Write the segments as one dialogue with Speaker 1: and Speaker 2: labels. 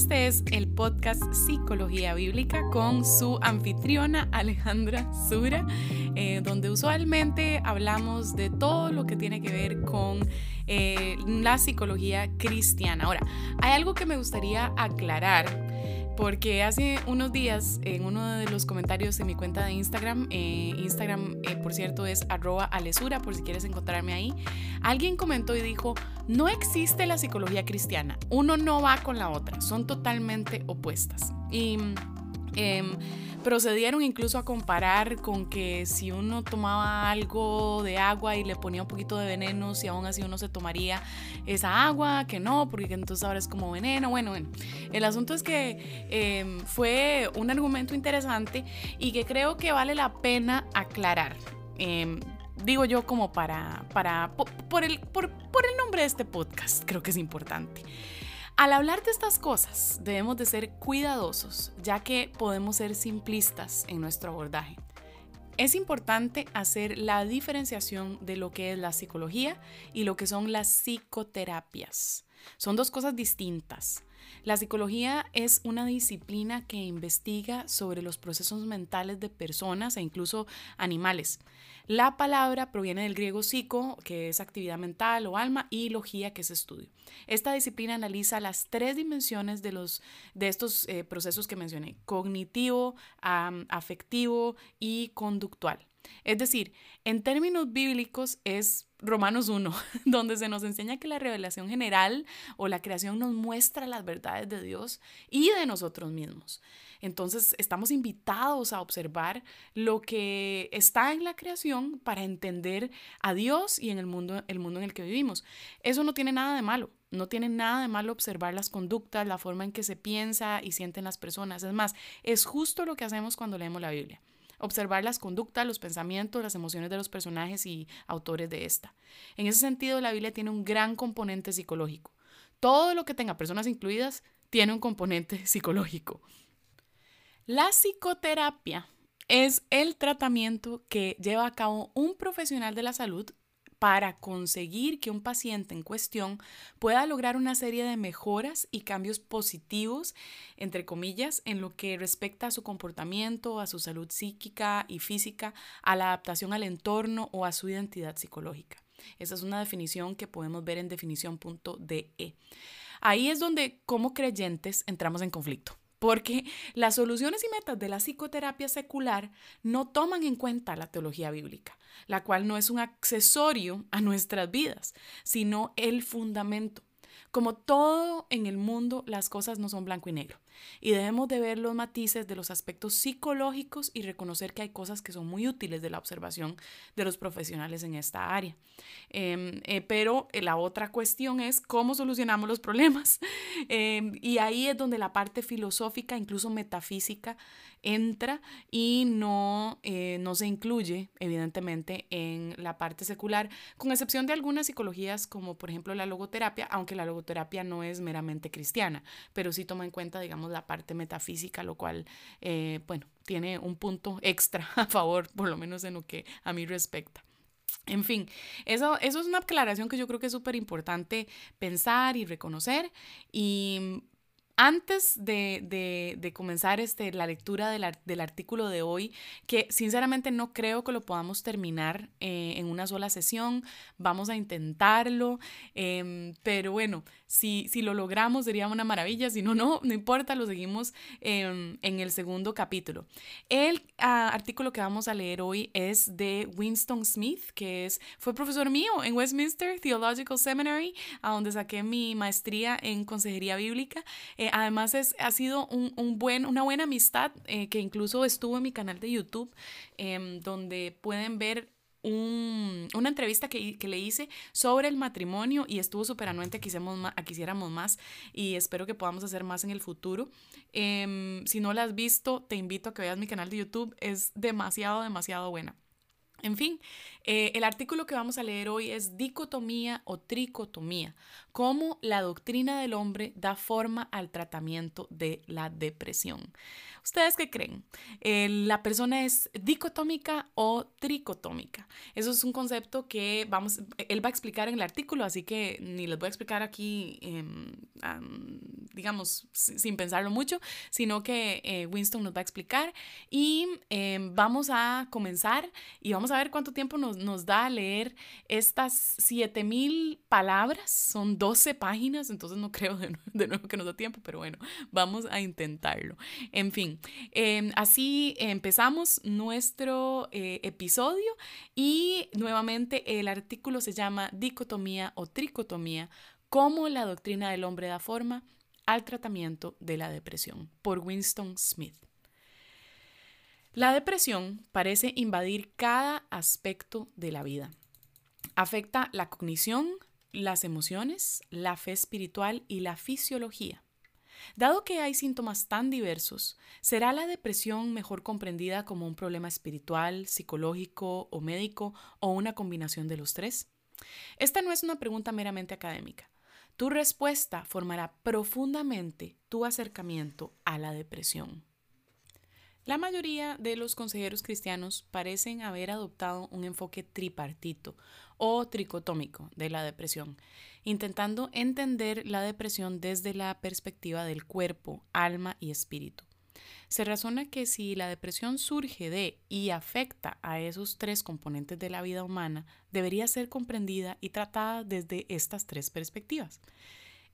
Speaker 1: Este es el podcast Psicología Bíblica con su anfitriona Alejandra Sura, eh, donde usualmente hablamos de todo lo que tiene que ver con eh, la psicología cristiana. Ahora, hay algo que me gustaría aclarar porque hace unos días en uno de los comentarios en mi cuenta de Instagram, eh, Instagram por cierto es arroba alesura por si quieres encontrarme ahí, alguien comentó y dijo, no existe la psicología cristiana, uno no va con la otra, son totalmente opuestas. Y em, procedieron incluso a comparar con que si uno tomaba algo de agua y le ponía un poquito de veneno, si aún así uno se tomaría esa agua, que no, porque entonces ahora es como veneno. Bueno, bueno, el asunto es que em, fue un argumento interesante y que creo que vale la pena aclarar. Em, digo yo como para, para por, el, por, el nombre de este podcast, creo que es importante. Al hablar de estas cosas, debemos de ser cuidadosos, ya que podemos ser simplistas en nuestro abordaje. Es importante hacer la diferenciación de lo que es la psicología y lo que son las psicoterapias. Son dos cosas distintas. La psicología es una disciplina que investiga sobre los procesos mentales de personas e incluso animales. La palabra proviene del griego psico, que es actividad mental o alma, y logía, que es estudio. Esta disciplina analiza las tres dimensiones de, los, de estos eh, procesos que mencioné, cognitivo, afectivo y conductual. Es decir, en términos bíblicos es Romanos 1, donde se nos enseña que la revelación general o la creación nos muestra las verdades de Dios y de nosotros mismos. Entonces estamos invitados a observar lo que está en la creación para entender a Dios y en el mundo, el mundo en el que vivimos. Eso no tiene nada de malo. No tiene nada de malo observar las conductas, la forma en que se piensa y sienten las personas. Es más, es justo lo que hacemos cuando leemos la Biblia observar las conductas, los pensamientos, las emociones de los personajes y autores de esta. En ese sentido, la Biblia tiene un gran componente psicológico. Todo lo que tenga personas incluidas tiene un componente psicológico. La psicoterapia es el tratamiento que lleva a cabo un profesional de la salud para conseguir que un paciente en cuestión pueda lograr una serie de mejoras y cambios positivos, entre comillas, en lo que respecta a su comportamiento, a su salud psíquica y física, a la adaptación al entorno o a su identidad psicológica. Esa es una definición que podemos ver en definición.de. Ahí es donde como creyentes entramos en conflicto porque las soluciones y metas de la psicoterapia secular no toman en cuenta la teología bíblica, la cual no es un accesorio a nuestras vidas, sino el fundamento. Como todo en el mundo, las cosas no son blanco y negro y debemos de ver los matices de los aspectos psicológicos y reconocer que hay cosas que son muy útiles de la observación de los profesionales en esta área. Em, eh, pero eh, la otra cuestión es cómo solucionamos los problemas em, y ahí es donde la parte filosófica, incluso metafísica, entra y no, eh, no se incluye, evidentemente, en la parte secular, con excepción de algunas psicologías como por ejemplo la logoterapia, aunque la logoterapia no es meramente cristiana, pero sí toma en cuenta, digamos, la parte metafísica, lo cual, eh, bueno, tiene un punto extra a favor, por lo menos en lo que a mí respecta. En fin, eso, eso es una aclaración que yo creo que es súper importante pensar y reconocer. Y antes de, comenzar este, la lectura del, artículo de hoy, que sinceramente no creo que lo podamos terminar eh, en una sola sesión, vamos a intentarlo, em, pero bueno, si, si, lo logramos sería una maravilla, si no, no, no importa, lo seguimos en el segundo capítulo. El ah, artículo que vamos a leer hoy es de Winston Smith, que es, fue profesor mío en Westminster Theological Seminary, a donde saqué mi maestría en consejería bíblica. Eh, además es, ha sido un, buen, una buena amistad eh, que incluso estuvo en mi canal de YouTube, em, donde pueden ver una entrevista que, le hice sobre el matrimonio y estuvo súper anuente, quisiéramos más, quisiéramos más y espero que podamos hacer más en el futuro. Em, si no la has visto, te invito a que veas mi canal de YouTube, es demasiado, demasiado buena. En fin, eh, el artículo que vamos a leer hoy es Dicotomía o Tricotomía, cómo la doctrina del hombre da forma al tratamiento de la depresión. ¿Ustedes qué creen? Eh, ¿La persona es dicotómica o tricotómica? Eso es un concepto que vamos, él va a explicar en el artículo, así que ni les voy a explicar aquí, em, digamos, sin pensarlo mucho, sino que eh, Winston nos va a explicar y em, vamos a comenzar y vamos a ver cuánto tiempo nos, nos da a leer estas 7000 palabras, son 12 páginas, entonces no creo de, de nuevo que nos da tiempo, pero bueno, vamos a intentarlo. En fin. Em, así empezamos nuestro eh, episodio y nuevamente el artículo se llama Dicotomía o Tricotomía, cómo la doctrina del hombre da forma al tratamiento de la depresión, por Winston Smith. La depresión parece invadir cada aspecto de la vida. Afecta la cognición, las emociones, la fe espiritual y la fisiología. Dado que hay síntomas tan diversos, ¿será la depresión mejor comprendida como un problema espiritual, psicológico o médico o una combinación de los tres? Esta no es una pregunta meramente académica. Tu respuesta formará profundamente tu acercamiento a la depresión. La mayoría de los consejeros cristianos parecen haber adoptado un enfoque tripartito o tricotómico de la depresión, intentando entender la depresión desde la perspectiva del cuerpo, alma y espíritu. Se razona que si la depresión surge de y afecta a esos tres componentes de la vida humana, debería ser comprendida y tratada desde estas tres perspectivas.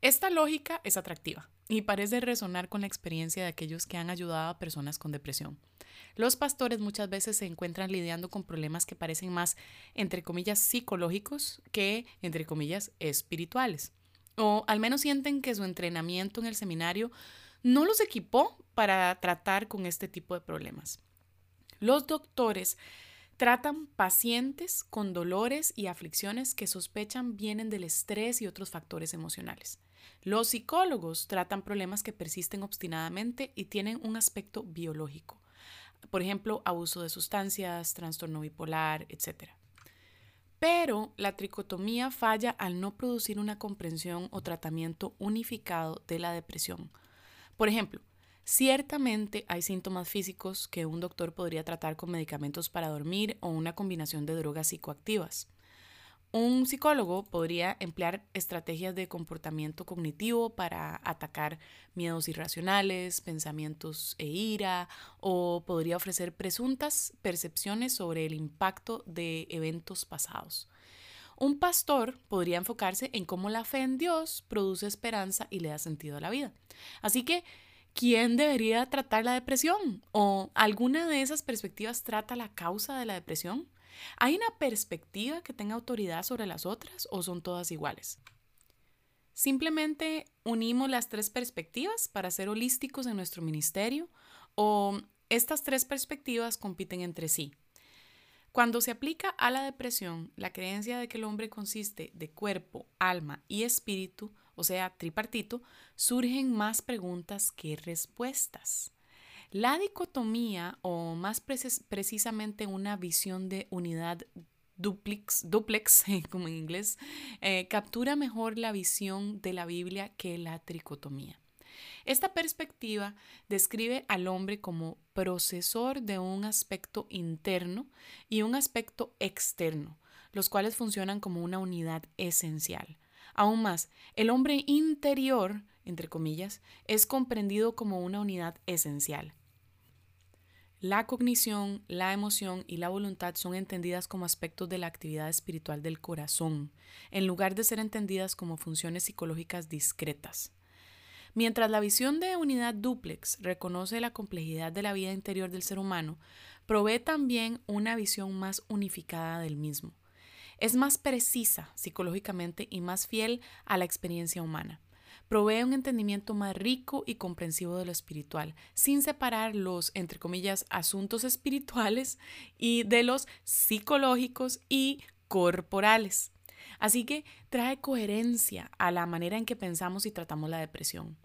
Speaker 1: Esta lógica es atractiva y parece resonar con la experiencia de aquellos que han ayudado a personas con depresión. Los pastores muchas veces se encuentran lidiando con problemas que parecen más, entre comillas, psicológicos que, entre comillas, espirituales. O al menos sienten que su entrenamiento en el seminario no los equipó para tratar con este tipo de problemas. Los doctores tratan pacientes con dolores y aflicciones que sospechan vienen del estrés y otros factores emocionales. Los psicólogos tratan problemas que persisten obstinadamente y tienen un aspecto biológico. Por ejemplo, abuso de sustancias, trastorno bipolar, etc. Pero la tricotomía falla al no producir una comprensión o tratamiento unificado de la depresión. Por ejemplo, ciertamente hay síntomas físicos que un doctor podría tratar con medicamentos para dormir o una combinación de drogas psicoactivas. Un psicólogo podría emplear estrategias de comportamiento cognitivo para atacar miedos irracionales, pensamientos e ira, o podría ofrecer presuntas percepciones sobre el impacto de eventos pasados. Un pastor podría enfocarse en cómo la fe en Dios produce esperanza y le da sentido a la vida. Así que, ¿quién debería tratar la depresión? ¿O alguna de esas perspectivas trata la causa de la depresión? ¿Hay una perspectiva que tenga autoridad sobre las otras o son todas iguales? Simplemente unimos las tres perspectivas para ser holísticos en nuestro ministerio o estas tres perspectivas compiten entre sí. Cuando se aplica a la depresión, la creencia de que el hombre consiste de cuerpo, alma y espíritu, o sea, tripartito, surgen más preguntas que respuestas. La dicotomía, o más precisamente una visión de unidad duplex, duplex como en inglés, eh, captura mejor la visión de la Biblia que la tricotomía. Esta perspectiva describe al hombre como procesor de un aspecto interno y un aspecto externo, los cuales funcionan como una unidad esencial. Aún más, el hombre interior, entre comillas, es comprendido como una unidad esencial. La cognición, la emoción y la voluntad son entendidas como aspectos de la actividad espiritual del corazón, en lugar de ser entendidas como funciones psicológicas discretas. Mientras la visión de unidad duplex reconoce la complejidad de la vida interior del ser humano, provee también una visión más unificada del mismo. Es más precisa psicológicamente y más fiel a la experiencia humana provee un entendimiento más rico y comprensivo de lo espiritual, sin separar los, entre comillas, asuntos espirituales y de los psicológicos y corporales. Así que trae coherencia a la manera en que pensamos y tratamos la depresión.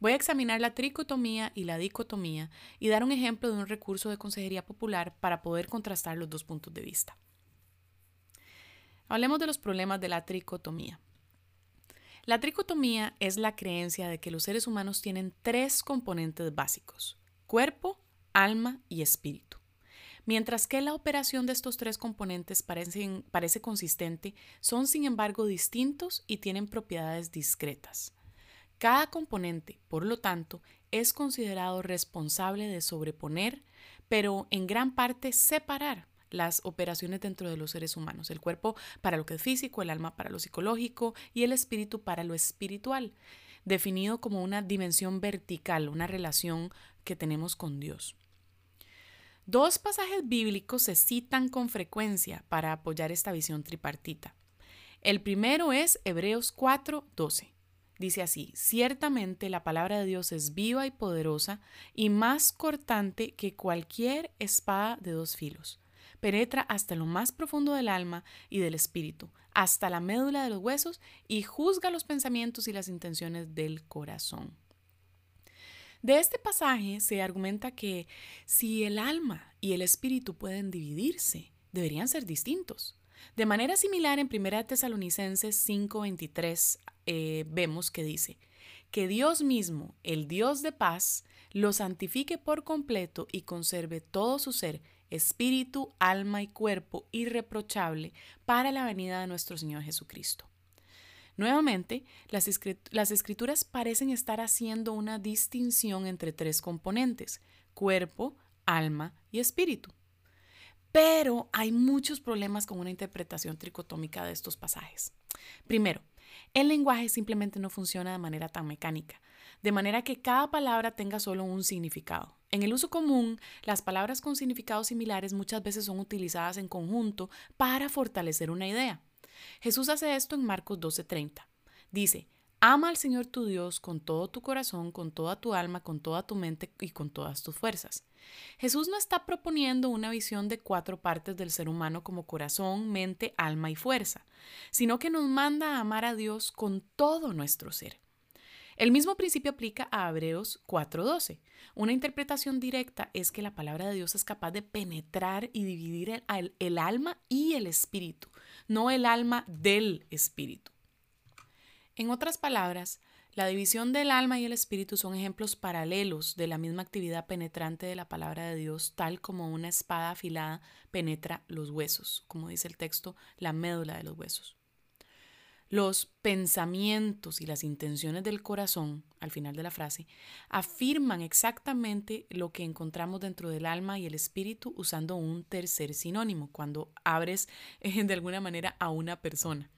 Speaker 1: Voy a examinar la tricotomía y la dicotomía y dar un ejemplo de un recurso de consejería popular para poder contrastar los dos puntos de vista. Hablemos de los problemas de la tricotomía. La tricotomía es la creencia de que los seres humanos tienen tres componentes básicos, cuerpo, alma y espíritu. Mientras que la operación de estos tres componentes parece consistente, son sin embargo distintos y tienen propiedades discretas. Cada componente, por lo tanto, es considerado responsable de sobreponer, pero en gran parte separar las operaciones dentro de los seres humanos, el cuerpo para lo que es físico, el alma para lo psicológico y el espíritu para lo espiritual, definido como una dimensión vertical, una relación que tenemos con Dios. Dos pasajes bíblicos se citan con frecuencia para apoyar esta visión tripartita. El primero es Hebreos 4:12. Dice así, ciertamente la palabra de Dios es viva y poderosa y más cortante que cualquier espada de dos filos penetra hasta lo más profundo del alma y del espíritu, hasta la médula de los huesos y juzga los pensamientos y las intenciones del corazón. De este pasaje se argumenta que si el alma y el espíritu pueden dividirse, deberían ser distintos. De manera similar, en 1 Tesalonicenses 5:23 eh, vemos que dice, que Dios mismo, el Dios de paz, lo santifique por completo y conserve todo su ser espíritu, alma y cuerpo irreprochable para la venida de nuestro Señor Jesucristo. Nuevamente, las, escrituras parecen estar haciendo una distinción entre tres componentes, cuerpo, alma y espíritu. Pero hay muchos problemas con una interpretación tricotómica de estos pasajes. Primero, el lenguaje simplemente no funciona de manera tan mecánica de manera que cada palabra tenga solo un significado. En el uso común, las palabras con significados similares muchas veces son utilizadas en conjunto para fortalecer una idea. Jesús hace esto en Marcos 12:30. Dice, Ama al Señor tu Dios con todo tu corazón, con toda tu alma, con toda tu mente y con todas tus fuerzas. Jesús no está proponiendo una visión de cuatro partes del ser humano como corazón, mente, alma y fuerza, sino que nos manda a amar a Dios con todo nuestro ser. El mismo principio aplica a Hebreos 4:12. Una interpretación directa es que la palabra de Dios es capaz de penetrar y dividir el, el, alma y el espíritu, no el alma del espíritu. En otras palabras, la división del alma y el espíritu son ejemplos paralelos de la misma actividad penetrante de la palabra de Dios, tal como una espada afilada penetra los huesos, como dice el texto, la médula de los huesos. Los pensamientos y las intenciones del corazón, al final de la frase, afirman exactamente lo que encontramos dentro del alma y el espíritu usando un tercer sinónimo, cuando abres eh, de alguna manera a una persona.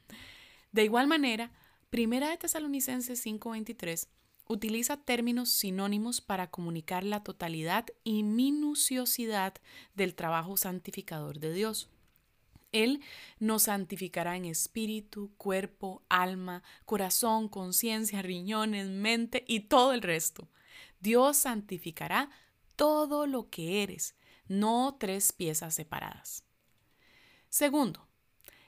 Speaker 1: De igual manera, Primera de Tesalonicenses 5:23 utiliza términos sinónimos para comunicar la totalidad y minuciosidad del trabajo santificador de Dios. Él nos santificará en espíritu, cuerpo, alma, corazón, conciencia, riñones, mente y todo el resto. Dios santificará todo lo que eres, no tres piezas separadas. Segundo,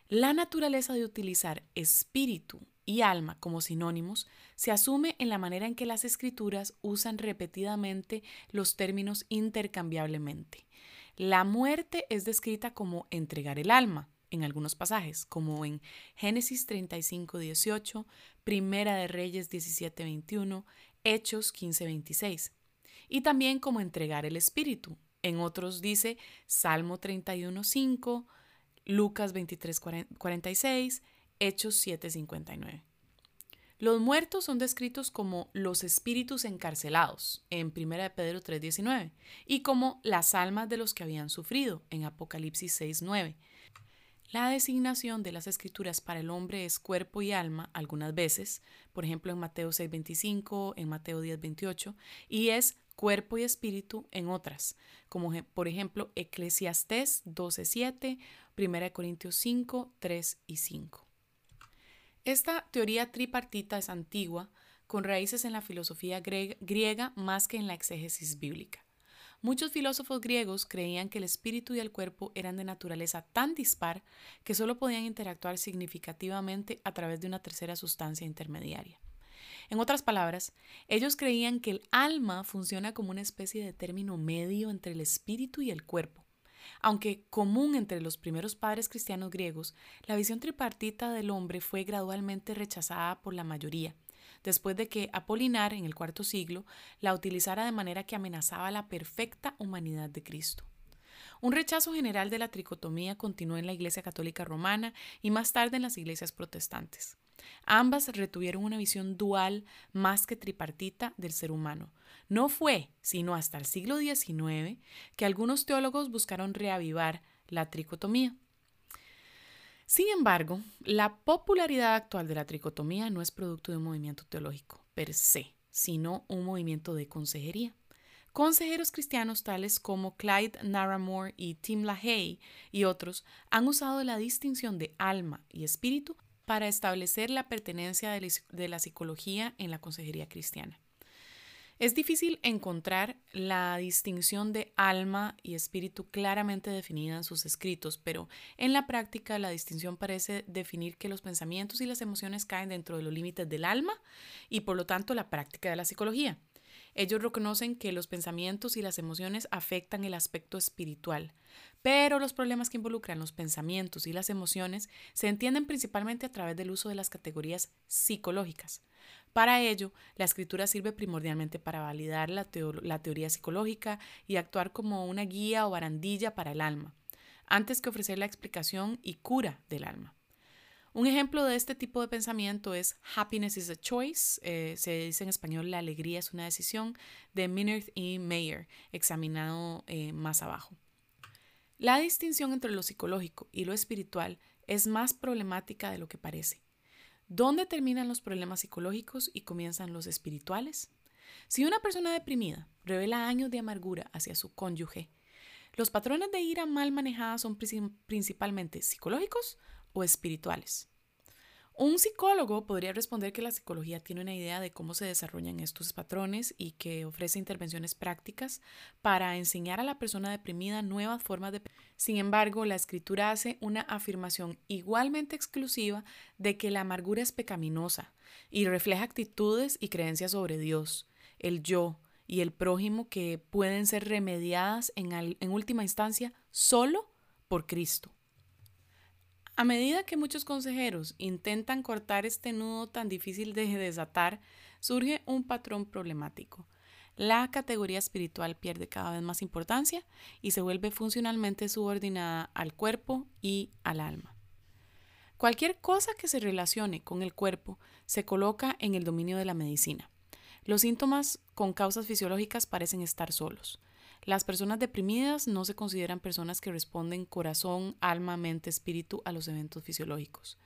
Speaker 1: la naturaleza de utilizar espíritu y alma como sinónimos se asume en la manera en que las escrituras usan repetidamente los términos intercambiablemente. La muerte es descrita como entregar el alma en algunos pasajes, como en Génesis 35, 18, Primera de Reyes 17, 21, Hechos 15, 26, y también como entregar el espíritu. En otros dice Salmo 31, 5, Lucas 23, 46, Hechos 7, 59. Los muertos son descritos como los espíritus encarcelados en 1 Pedro 3:19 y como las almas de los que habían sufrido en Apocalipsis 6:9. La designación de las escrituras para el hombre es cuerpo y alma algunas veces, por ejemplo en Mateo 6:25, en Mateo 10:28, y es cuerpo y espíritu en otras, como por ejemplo Eclesiastés 12:7, 1 Corintios 5, 3 y 5. Esta teoría tripartita es antigua, con raíces en la filosofía griega más que en la exégesis bíblica. Muchos filósofos griegos creían que el espíritu y el cuerpo eran de naturaleza tan dispar que solo podían interactuar significativamente a través de una tercera sustancia intermediaria. En otras palabras, ellos creían que el alma funciona como una especie de término medio entre el espíritu y el cuerpo. Aunque común entre los primeros padres cristianos griegos, la visión tripartita del hombre fue gradualmente rechazada por la mayoría, después de que Apolinar en el cuarto siglo la utilizara de manera que amenazaba la perfecta humanidad de Cristo. Un rechazo general de la tricotomía continuó en la Iglesia Católica Romana y más tarde en las iglesias protestantes. Ambas retuvieron una visión dual más que tripartita del ser humano. No fue sino hasta el siglo XIX que algunos teólogos buscaron reavivar la tricotomía. Sin embargo, la popularidad actual de la tricotomía no es producto de un movimiento teológico per se, sino un movimiento de consejería. Consejeros cristianos tales como Clyde Naramore y Tim LaHaye y otros han usado la distinción de alma y espíritu para establecer la pertenencia de la psicología en la consejería cristiana. Es difícil encontrar la distinción de alma y espíritu claramente definida en sus escritos, pero en la práctica la distinción parece definir que los pensamientos y las emociones caen dentro de los límites del alma y por lo tanto la práctica de la psicología. Ellos reconocen que los pensamientos y las emociones afectan el aspecto espiritual, pero los problemas que involucran los pensamientos y las emociones se entienden principalmente a través del uso de las categorías psicológicas. Para ello, la escritura sirve primordialmente para validar la, teoría psicológica y actuar como una guía o barandilla para el alma, antes que ofrecer la explicación y cura del alma. Un ejemplo de este tipo de pensamiento es Happiness is a Choice, eh, se dice en español La alegría es una decisión, de Minard y Mayer, examinado eh, más abajo. La distinción entre lo psicológico y lo espiritual es más problemática de lo que parece. ¿Dónde terminan los problemas psicológicos y comienzan los espirituales? Si una persona deprimida revela años de amargura hacia su cónyuge, los patrones de ira mal manejadas son principalmente psicológicos o espirituales. Un psicólogo podría responder que la psicología tiene una idea de cómo se desarrollan estos patrones y que ofrece intervenciones prácticas para enseñar a la persona deprimida nuevas formas de... Sin embargo, la escritura hace una afirmación igualmente exclusiva de que la amargura es pecaminosa y refleja actitudes y creencias sobre Dios, el yo y el prójimo que pueden ser remediadas en, en última instancia solo por Cristo. A medida que muchos consejeros intentan cortar este nudo tan difícil de desatar, surge un patrón problemático. La categoría espiritual pierde cada vez más importancia y se vuelve funcionalmente subordinada al cuerpo y al alma. Cualquier cosa que se relacione con el cuerpo se coloca en el dominio de la medicina. Los síntomas con causas fisiológicas parecen estar solos. Las personas deprimidas no se consideran personas que responden corazón, alma, mente, espíritu a los eventos fisiológicos.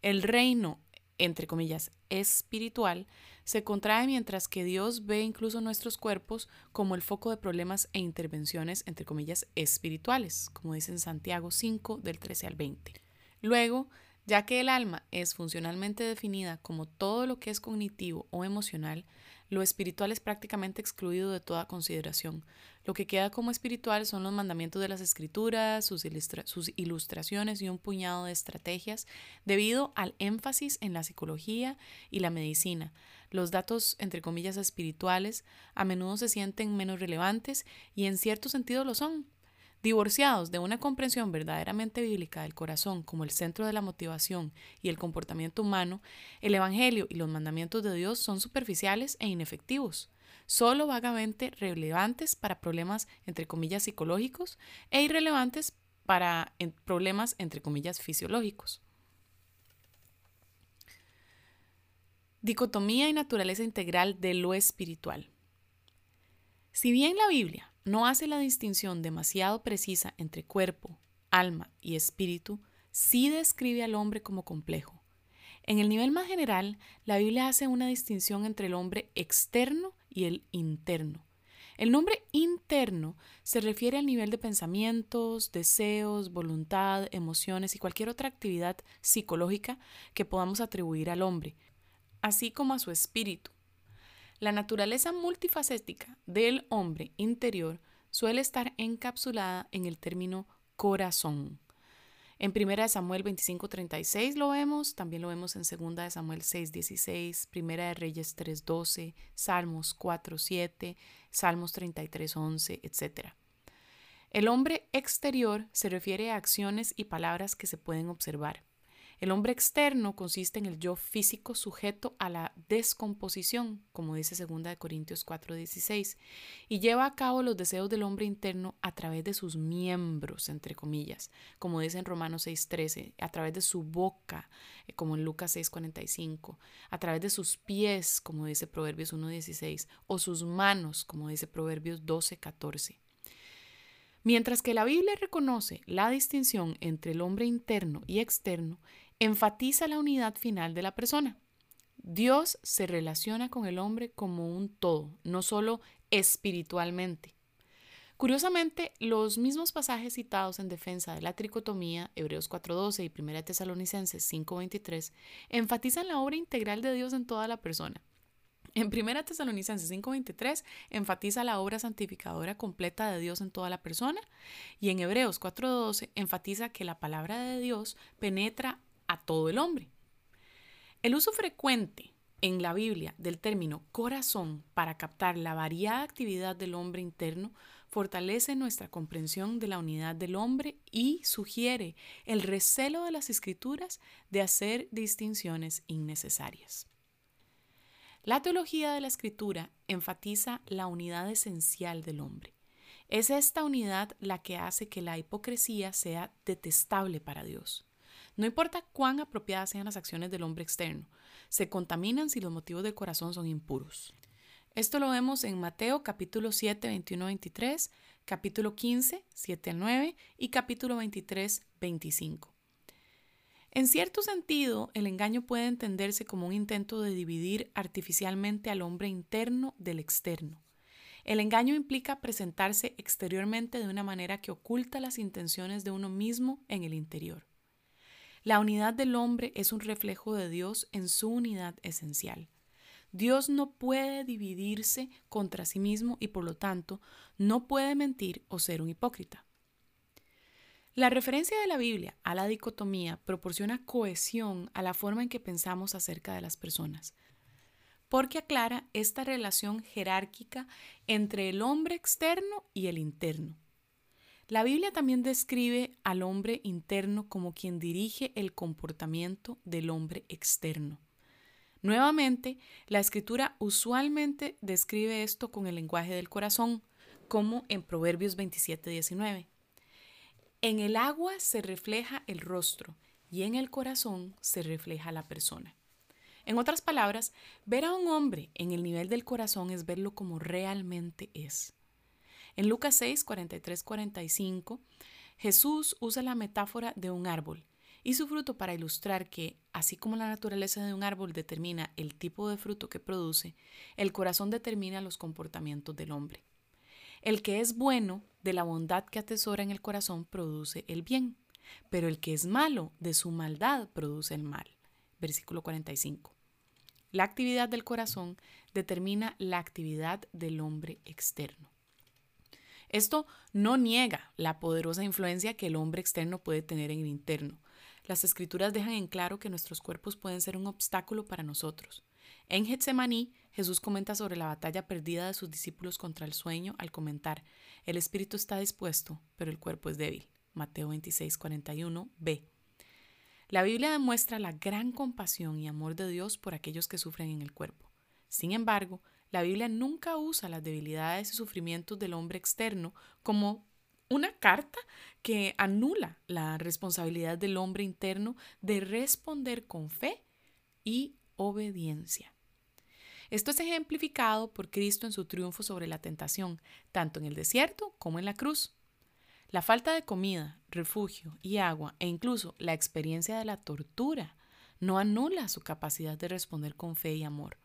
Speaker 1: El reino, entre comillas, espiritual, se contrae mientras que Dios ve incluso nuestros cuerpos como el foco de problemas e intervenciones, entre comillas, espirituales, como dice en Santiago 5 del 13 al 20. Luego, ya que el alma es funcionalmente definida como todo lo que es cognitivo o emocional, lo espiritual es prácticamente excluido de toda consideración. Lo que queda como espiritual son los mandamientos de las escrituras, sus, ilustraciones y un puñado de estrategias debido al énfasis en la psicología y la medicina. Los datos, entre comillas, espirituales a menudo se sienten menos relevantes y en cierto sentido lo son. Divorciados de una comprensión verdaderamente bíblica del corazón como el centro de la motivación y el comportamiento humano, el Evangelio y los mandamientos de Dios son superficiales e inefectivos, solo vagamente relevantes para problemas entre comillas psicológicos e irrelevantes para problemas entre comillas fisiológicos. Dicotomía y naturaleza integral de lo espiritual. Si bien la Biblia no hace la distinción demasiado precisa entre cuerpo, alma y espíritu, sí describe al hombre como complejo. En el nivel más general, la Biblia hace una distinción entre el hombre externo y el interno. El nombre interno se refiere al nivel de pensamientos, deseos, voluntad, emociones y cualquier otra actividad psicológica que podamos atribuir al hombre, así como a su espíritu, la naturaleza multifacética del hombre interior suele estar encapsulada en el término corazón. En 1 Samuel 25:36 lo vemos, también lo vemos en 2 Samuel 6:16, 1 de Reyes 3:12, Salmos 4:7, Salmos 33:11, etc. El hombre exterior se refiere a acciones y palabras que se pueden observar. El hombre externo consiste en el yo físico sujeto a la descomposición, como dice 2 Corintios 4:16, y lleva a cabo los deseos del hombre interno a través de sus miembros, entre comillas, como dice en Romanos 6:13, a través de su boca, eh, como en Lucas 6:45, a través de sus pies, como dice Proverbios 1:16, o sus manos, como dice Proverbios 12:14. Mientras que la Biblia reconoce la distinción entre el hombre interno y externo, enfatiza la unidad final de la persona. Dios se relaciona con el hombre como un todo, no solo espiritualmente. Curiosamente, los mismos pasajes citados en defensa de la tricotomía, Hebreos 4.12 y 1 Tesalonicenses 5.23, enfatizan la obra integral de Dios en toda la persona. En 1 Tesalonicenses 5:23 enfatiza la obra santificadora completa de Dios en toda la persona y en Hebreos 4:12 enfatiza que la palabra de Dios penetra a todo el hombre. El uso frecuente en la Biblia del término corazón para captar la variada actividad del hombre interno fortalece nuestra comprensión de la unidad del hombre y sugiere el recelo de las escrituras de hacer distinciones innecesarias. La teología de la escritura enfatiza la unidad esencial del hombre. Es esta unidad la que hace que la hipocresía sea detestable para Dios. No importa cuán apropiadas sean las acciones del hombre externo, se contaminan si los motivos del corazón son impuros. Esto lo vemos en Mateo capítulo 7, 21, 23, capítulo 15, 7 al 9 y capítulo 23, 25. En cierto sentido, el engaño puede entenderse como un intento de dividir artificialmente al hombre interno del externo. El engaño implica presentarse exteriormente de una manera que oculta las intenciones de uno mismo en el interior. La unidad del hombre es un reflejo de Dios en su unidad esencial. Dios no puede dividirse contra sí mismo y por lo tanto no puede mentir o ser un hipócrita. La referencia de la Biblia a la dicotomía proporciona cohesión a la forma en que pensamos acerca de las personas, porque aclara esta relación jerárquica entre el hombre externo y el interno. La Biblia también describe al hombre interno como quien dirige el comportamiento del hombre externo. Nuevamente, la escritura usualmente describe esto con el lenguaje del corazón, como en Proverbios 27:19. En el agua se refleja el rostro y en el corazón se refleja la persona. En otras palabras, ver a un hombre en el nivel del corazón es verlo como realmente es. En Lucas 6, 43, 45, Jesús usa la metáfora de un árbol y su fruto para ilustrar que, así como la naturaleza de un árbol determina el tipo de fruto que produce, el corazón determina los comportamientos del hombre. El que es bueno, de la bondad que atesora en el corazón, produce el bien, pero el que es malo, de su maldad, produce el mal. Versículo 45. La actividad del corazón determina la actividad del hombre externo. Esto no niega la poderosa influencia que el hombre externo puede tener en el interno. Las escrituras dejan en claro que nuestros cuerpos pueden ser un obstáculo para nosotros. En Getsemaní, Jesús comenta sobre la batalla perdida de sus discípulos contra el sueño al comentar, el espíritu está dispuesto, pero el cuerpo es débil. Mateo 26, 41, b. La Biblia demuestra la gran compasión y amor de Dios por aquellos que sufren en el cuerpo. Sin embargo, la Biblia nunca usa las debilidades y sufrimientos del hombre externo como una carta que anula la responsabilidad del hombre interno de responder con fe y obediencia. Esto es ejemplificado por Cristo en su triunfo sobre la tentación, tanto en el desierto como en la cruz. La falta de comida, refugio y agua e incluso la experiencia de la tortura no anula su capacidad de responder con fe y amor.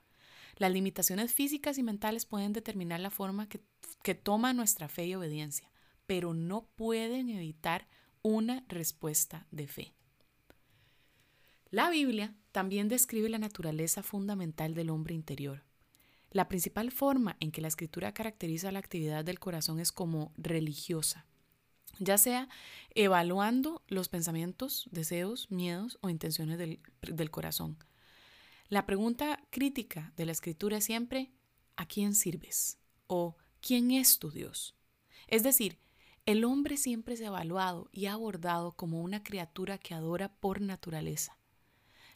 Speaker 1: Las limitaciones físicas y mentales pueden determinar la forma que, toma nuestra fe y obediencia, pero no pueden evitar una respuesta de fe. La Biblia también describe la naturaleza fundamental del hombre interior. La principal forma en que la escritura caracteriza la actividad del corazón es como religiosa. ya sea evaluando los pensamientos, deseos, miedos o intenciones del, del corazón. La pregunta crítica de la escritura es siempre, ¿a quién sirves? o ¿quién es tu Dios? Es decir, el hombre siempre es evaluado y abordado como una criatura que adora por naturaleza.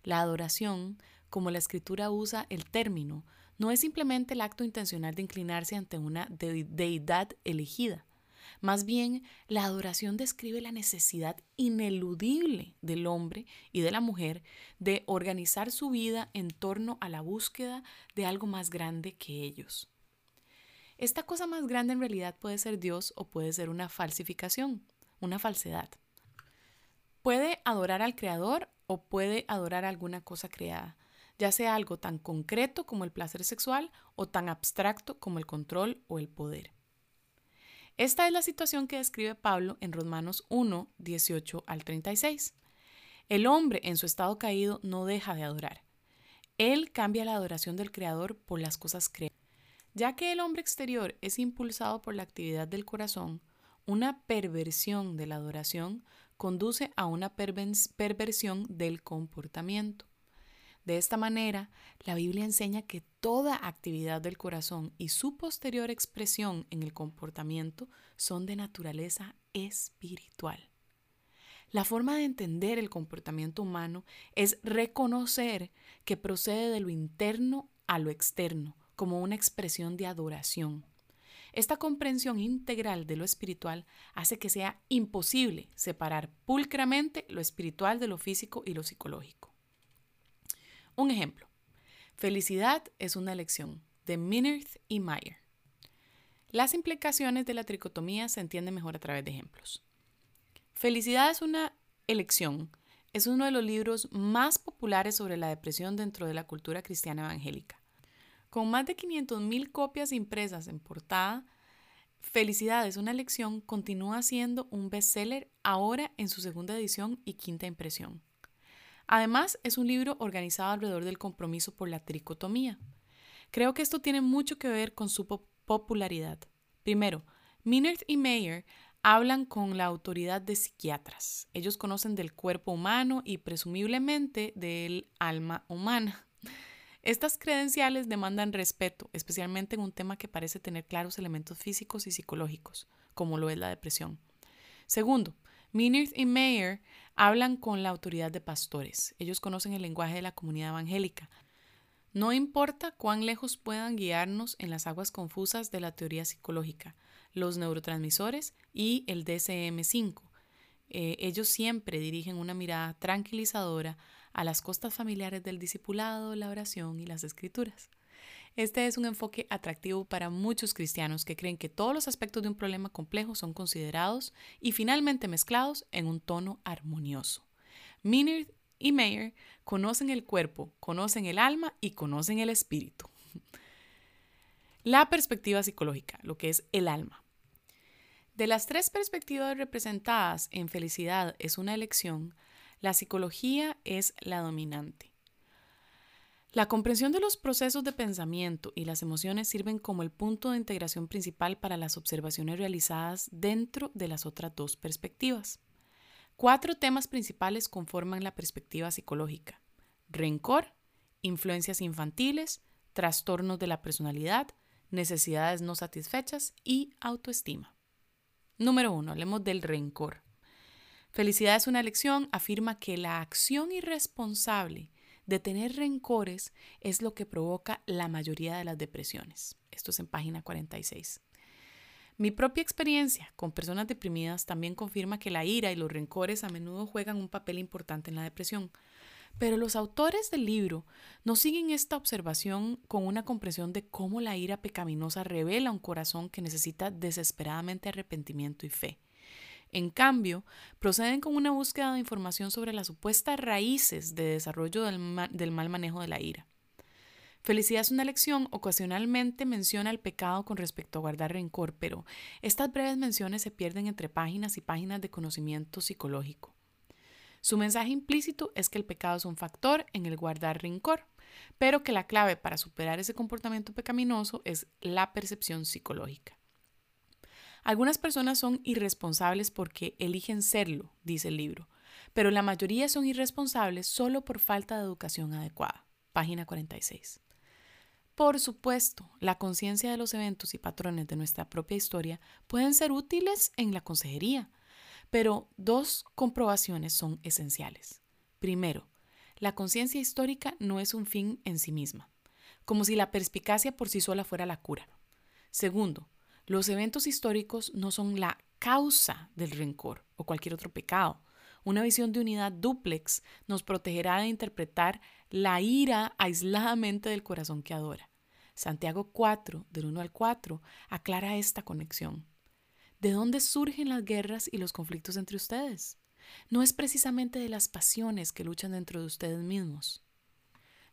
Speaker 1: La adoración, como la escritura usa el término, no es simplemente el acto intencional de inclinarse ante una deidad elegida. Más bien, la adoración describe la necesidad ineludible del hombre y de la mujer de organizar su vida en torno a la búsqueda de algo más grande que ellos. Esta cosa más grande en realidad puede ser Dios o puede ser una falsificación, una falsedad. Puede adorar al Creador o puede adorar alguna cosa creada, ya sea algo tan concreto como el placer sexual o tan abstracto como el control o el poder. Esta es la situación que describe Pablo en Romanos 1, 18 al 36. El hombre en su estado caído no deja de adorar. Él cambia la adoración del Creador por las cosas creadas. Ya que el hombre exterior es impulsado por la actividad del corazón, una perversión de la adoración conduce a una perversión del comportamiento. De esta manera, la Biblia enseña que toda actividad del corazón y su posterior expresión en el comportamiento son de naturaleza espiritual. La forma de entender el comportamiento humano es reconocer que procede de lo interno a lo externo, como una expresión de adoración. Esta comprensión integral de lo espiritual hace que sea imposible separar pulcramente lo espiritual de lo físico y lo psicológico. Un ejemplo. Felicidad es una elección, de Minirth y Meyer. Las implicaciones de la tricotomía se entienden mejor a través de ejemplos. Felicidad es una elección es uno de los libros más populares sobre la depresión dentro de la cultura cristiana evangélica. Con más de 500.000 copias impresas en portada, Felicidades, una lección continúa siendo un bestseller ahora en su segunda edición y quinta impresión. Además, es un libro organizado alrededor del compromiso por la tricotomía. Creo que esto tiene mucho que ver con su popularidad. Primero, Minert y Mayer hablan con la autoridad de psiquiatras. Ellos conocen del cuerpo humano y presumiblemente del alma humana. Estas credenciales demandan respeto, especialmente en un tema que parece tener claros elementos físicos y psicológicos, como lo es la depresión. Segundo, Minirth y Mayer hablan con la autoridad de pastores. Ellos conocen el lenguaje de la comunidad evangélica. No importa cuán lejos puedan guiarnos en las aguas confusas de la teoría psicológica, los neurotransmisores y el DCM5. Eh, ellos siempre dirigen una mirada tranquilizadora a las costas familiares del discipulado, la oración y las escrituras. Este es un enfoque atractivo para muchos cristianos que creen que todos los aspectos de un problema complejo son considerados y finalmente mezclados en un tono armonioso. Minard y Mayer conocen el cuerpo, conocen el alma y conocen el espíritu. La perspectiva psicológica, lo que es el alma. De las tres perspectivas representadas en Felicidad es una elección, la psicología es la dominante. La comprensión de los procesos de pensamiento y las emociones sirven como el punto de integración principal para las observaciones realizadas dentro de las otras dos perspectivas. Cuatro temas principales conforman la perspectiva psicológica. Rencor, influencias infantiles, trastornos de la personalidad, necesidades no satisfechas y autoestima. Número uno, hablemos del rencor. Felicidad es una lección afirma que la acción irresponsable de tener rencores es lo que provoca la mayoría de las depresiones. Esto es en página 46. Mi propia experiencia con personas deprimidas también confirma que la ira y los rencores a menudo juegan un papel importante en la depresión. Pero los autores del libro no siguen esta observación con una comprensión de cómo la ira pecaminosa revela un corazón que necesita desesperadamente arrepentimiento y fe. En cambio, proceden con una búsqueda de información sobre las supuestas raíces de desarrollo del, mal manejo de la ira. Felicidad es una lección, ocasionalmente menciona el pecado con respecto a guardar rencor, pero estas breves menciones se pierden entre páginas y páginas de conocimiento psicológico. Su mensaje implícito es que el pecado es un factor en el guardar rencor, pero que la clave para superar ese comportamiento pecaminoso es la percepción psicológica. Algunas personas son irresponsables porque eligen serlo, dice el libro, pero la mayoría son irresponsables solo por falta de educación adecuada. Página 46. Por supuesto, la conciencia de los eventos y patrones de nuestra propia historia pueden ser útiles en la consejería, pero dos comprobaciones son esenciales. Primero, la conciencia histórica no es un fin en sí misma, como si la perspicacia por sí sola fuera la cura. Segundo, los eventos históricos no son la causa del rencor o cualquier otro pecado. Una visión de unidad dúplex nos protegerá de interpretar la ira aisladamente del corazón que adora. Santiago 4, del 1 al 4, aclara esta conexión. ¿De dónde surgen las guerras y los conflictos entre ustedes? No es precisamente de las pasiones que luchan dentro de ustedes mismos.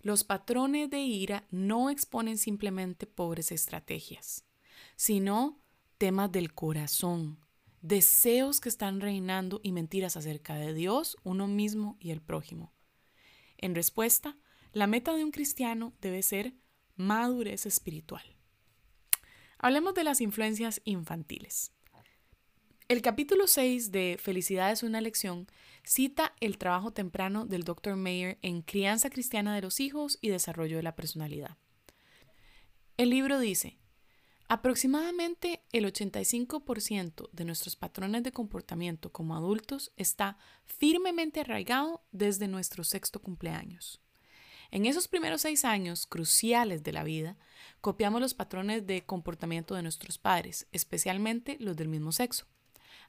Speaker 1: Los patrones de ira no exponen simplemente pobres estrategias sino temas del corazón, deseos que están reinando y mentiras acerca de Dios, uno mismo y el prójimo. En respuesta, la meta de un cristiano debe ser madurez espiritual. Hablemos de las influencias infantiles. El capítulo 6 de Felicidad es una lección cita el trabajo temprano del Dr. Mayer en Crianza Cristiana de los Hijos y Desarrollo de la Personalidad. El libro dice, Aproximadamente el 85% de nuestros patrones de comportamiento como adultos está firmemente arraigado desde nuestro sexto cumpleaños. En esos primeros seis años cruciales de la vida, copiamos los patrones de comportamiento de nuestros padres, especialmente los del mismo sexo.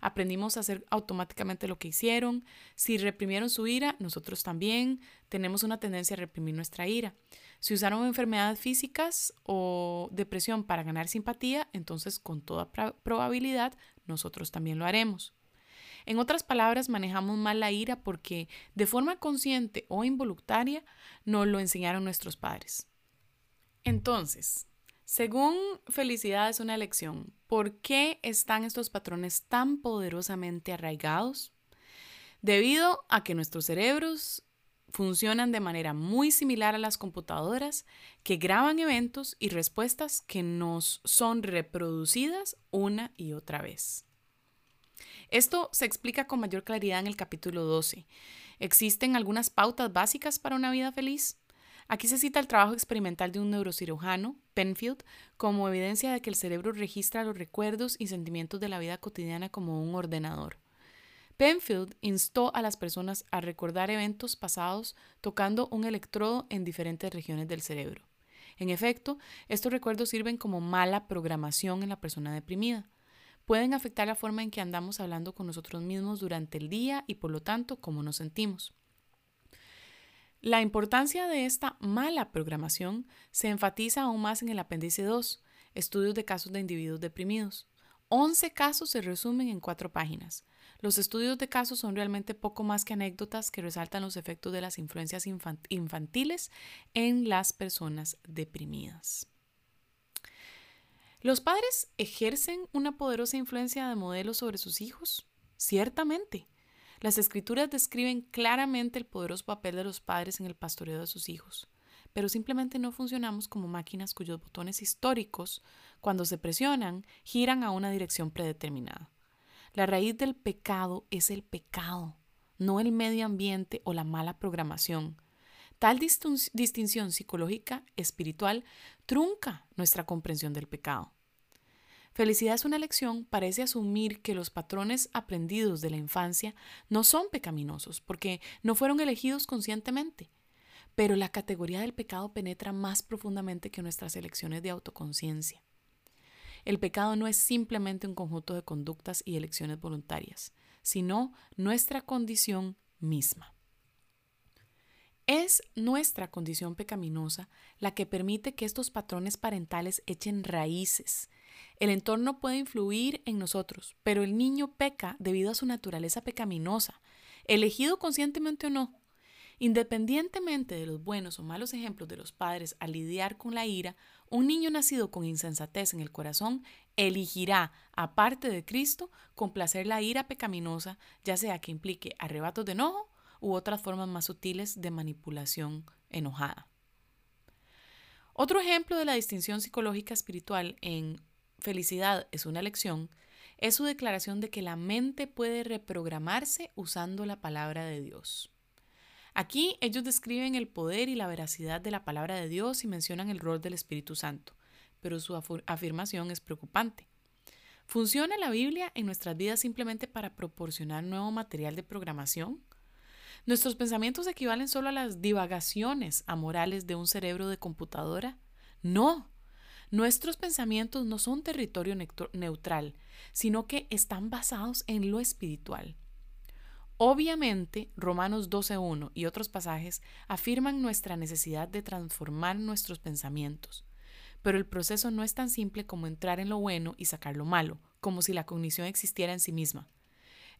Speaker 1: Aprendimos a hacer automáticamente lo que hicieron. Si reprimieron su ira, nosotros también tenemos una tendencia a reprimir nuestra ira. Si usaron enfermedades físicas o depresión para ganar simpatía, entonces con toda probabilidad nosotros también lo haremos. En otras palabras, manejamos mal la ira porque de forma consciente o involuntaria nos lo enseñaron nuestros padres. Entonces, según Felicidad es una elección, ¿por qué están estos patrones tan poderosamente arraigados? Debido a que nuestros cerebros funcionan de manera muy similar a las computadoras que graban eventos y respuestas que nos son reproducidas una y otra vez. Esto se explica con mayor claridad en el capítulo 12. ¿Existen algunas pautas básicas para una vida feliz? Aquí se cita el trabajo experimental de un neurocirujano, Penfield, como evidencia de que el cerebro registra los recuerdos y sentimientos de la vida cotidiana como un ordenador. Penfield instó a las personas a recordar eventos pasados tocando un electrodo en diferentes regiones del cerebro. En efecto, estos recuerdos sirven como mala programación en la persona deprimida. Pueden afectar la forma en que andamos hablando con nosotros mismos durante el día y por lo tanto cómo nos sentimos. La importancia de esta mala programación se enfatiza aún más en el apéndice 2, estudios de casos de individuos deprimidos. 11 casos se resumen en cuatro páginas. Los estudios de casos son realmente poco más que anécdotas que resaltan los efectos de las influencias infantiles en las personas deprimidas. ¿Los padres ejercen una poderosa influencia de modelo sobre sus hijos? Ciertamente. Las escrituras describen claramente el poderoso papel de los padres en el pastoreo de sus hijos, pero simplemente no funcionamos como máquinas cuyos botones históricos, cuando se presionan, giran a una dirección predeterminada. La raíz del pecado es el pecado, no el medio ambiente o la mala programación. Tal distinción psicológica espiritual trunca nuestra comprensión del pecado. Felicidad es una lección parece asumir que los patrones aprendidos de la infancia no son pecaminosos porque no fueron elegidos conscientemente. Pero la categoría del pecado penetra más profundamente que nuestras elecciones de autoconciencia. El pecado no es simplemente un conjunto de conductas y elecciones voluntarias, sino nuestra condición misma. Es nuestra condición pecaminosa la que permite que estos patrones parentales echen raíces. El entorno puede influir en nosotros, pero el niño peca debido a su naturaleza pecaminosa, elegido conscientemente o no. Independientemente de los buenos o malos ejemplos de los padres al lidiar con la ira, un niño nacido con insensatez en el corazón elegirá, aparte de Cristo, complacer la ira pecaminosa, ya sea que implique arrebatos de enojo u otras formas más sutiles de manipulación enojada. Otro ejemplo de la distinción psicológica espiritual en felicidad es una lección es su declaración de que la mente puede reprogramarse usando la palabra de Dios. Aquí ellos describen el poder y la veracidad de la palabra de Dios y mencionan el rol del Espíritu Santo, pero su afirmación es preocupante. ¿Funciona la Biblia en nuestras vidas simplemente para proporcionar nuevo material de programación? ¿Nuestros pensamientos equivalen solo a las divagaciones amorales de un cerebro de computadora? No. Nuestros pensamientos no son territorio neutral, sino que están basados en lo espiritual. Obviamente, Romanos 12.1 y otros pasajes afirman nuestra necesidad de transformar nuestros pensamientos, pero el proceso no es tan simple como entrar en lo bueno y sacar lo malo, como si la cognición existiera en sí misma.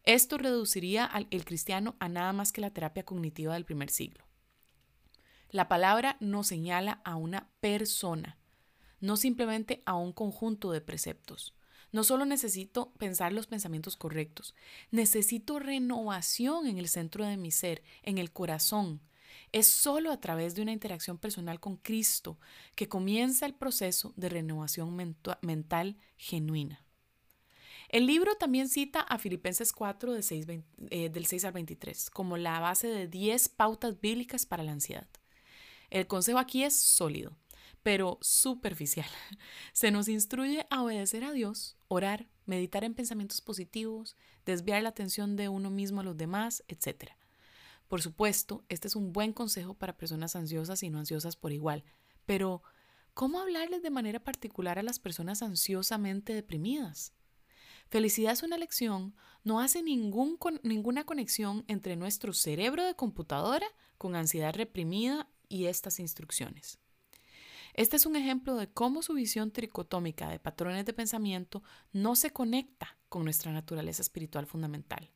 Speaker 1: Esto reduciría al cristiano a nada más que la terapia cognitiva del primer siglo. La palabra nos señala a una persona, no simplemente a un conjunto de preceptos. No solo necesito pensar los pensamientos correctos, necesito renovación en el centro de mi ser, en el corazón. Es solo a través de una interacción personal con Cristo que comienza el proceso de renovación mental genuina. El libro también cita a Filipenses 4 eh, del 6 al 23 como la base de 10 pautas bíblicas para la ansiedad. El consejo aquí es sólido, pero superficial. Se nos instruye a obedecer a Dios, orar, meditar en pensamientos positivos, desviar la atención de uno mismo a los demás, etc. Por supuesto, este es un buen consejo para personas ansiosas y no ansiosas por igual, pero ¿cómo hablarles de manera particular a las personas ansiosamente deprimidas? Felicidad es una lección, no hace ninguna conexión entre nuestro cerebro de computadora con ansiedad reprimida y estas instrucciones. Este es un ejemplo de cómo su visión tricotómica de patrones de pensamiento no se conecta con nuestra naturaleza espiritual fundamental.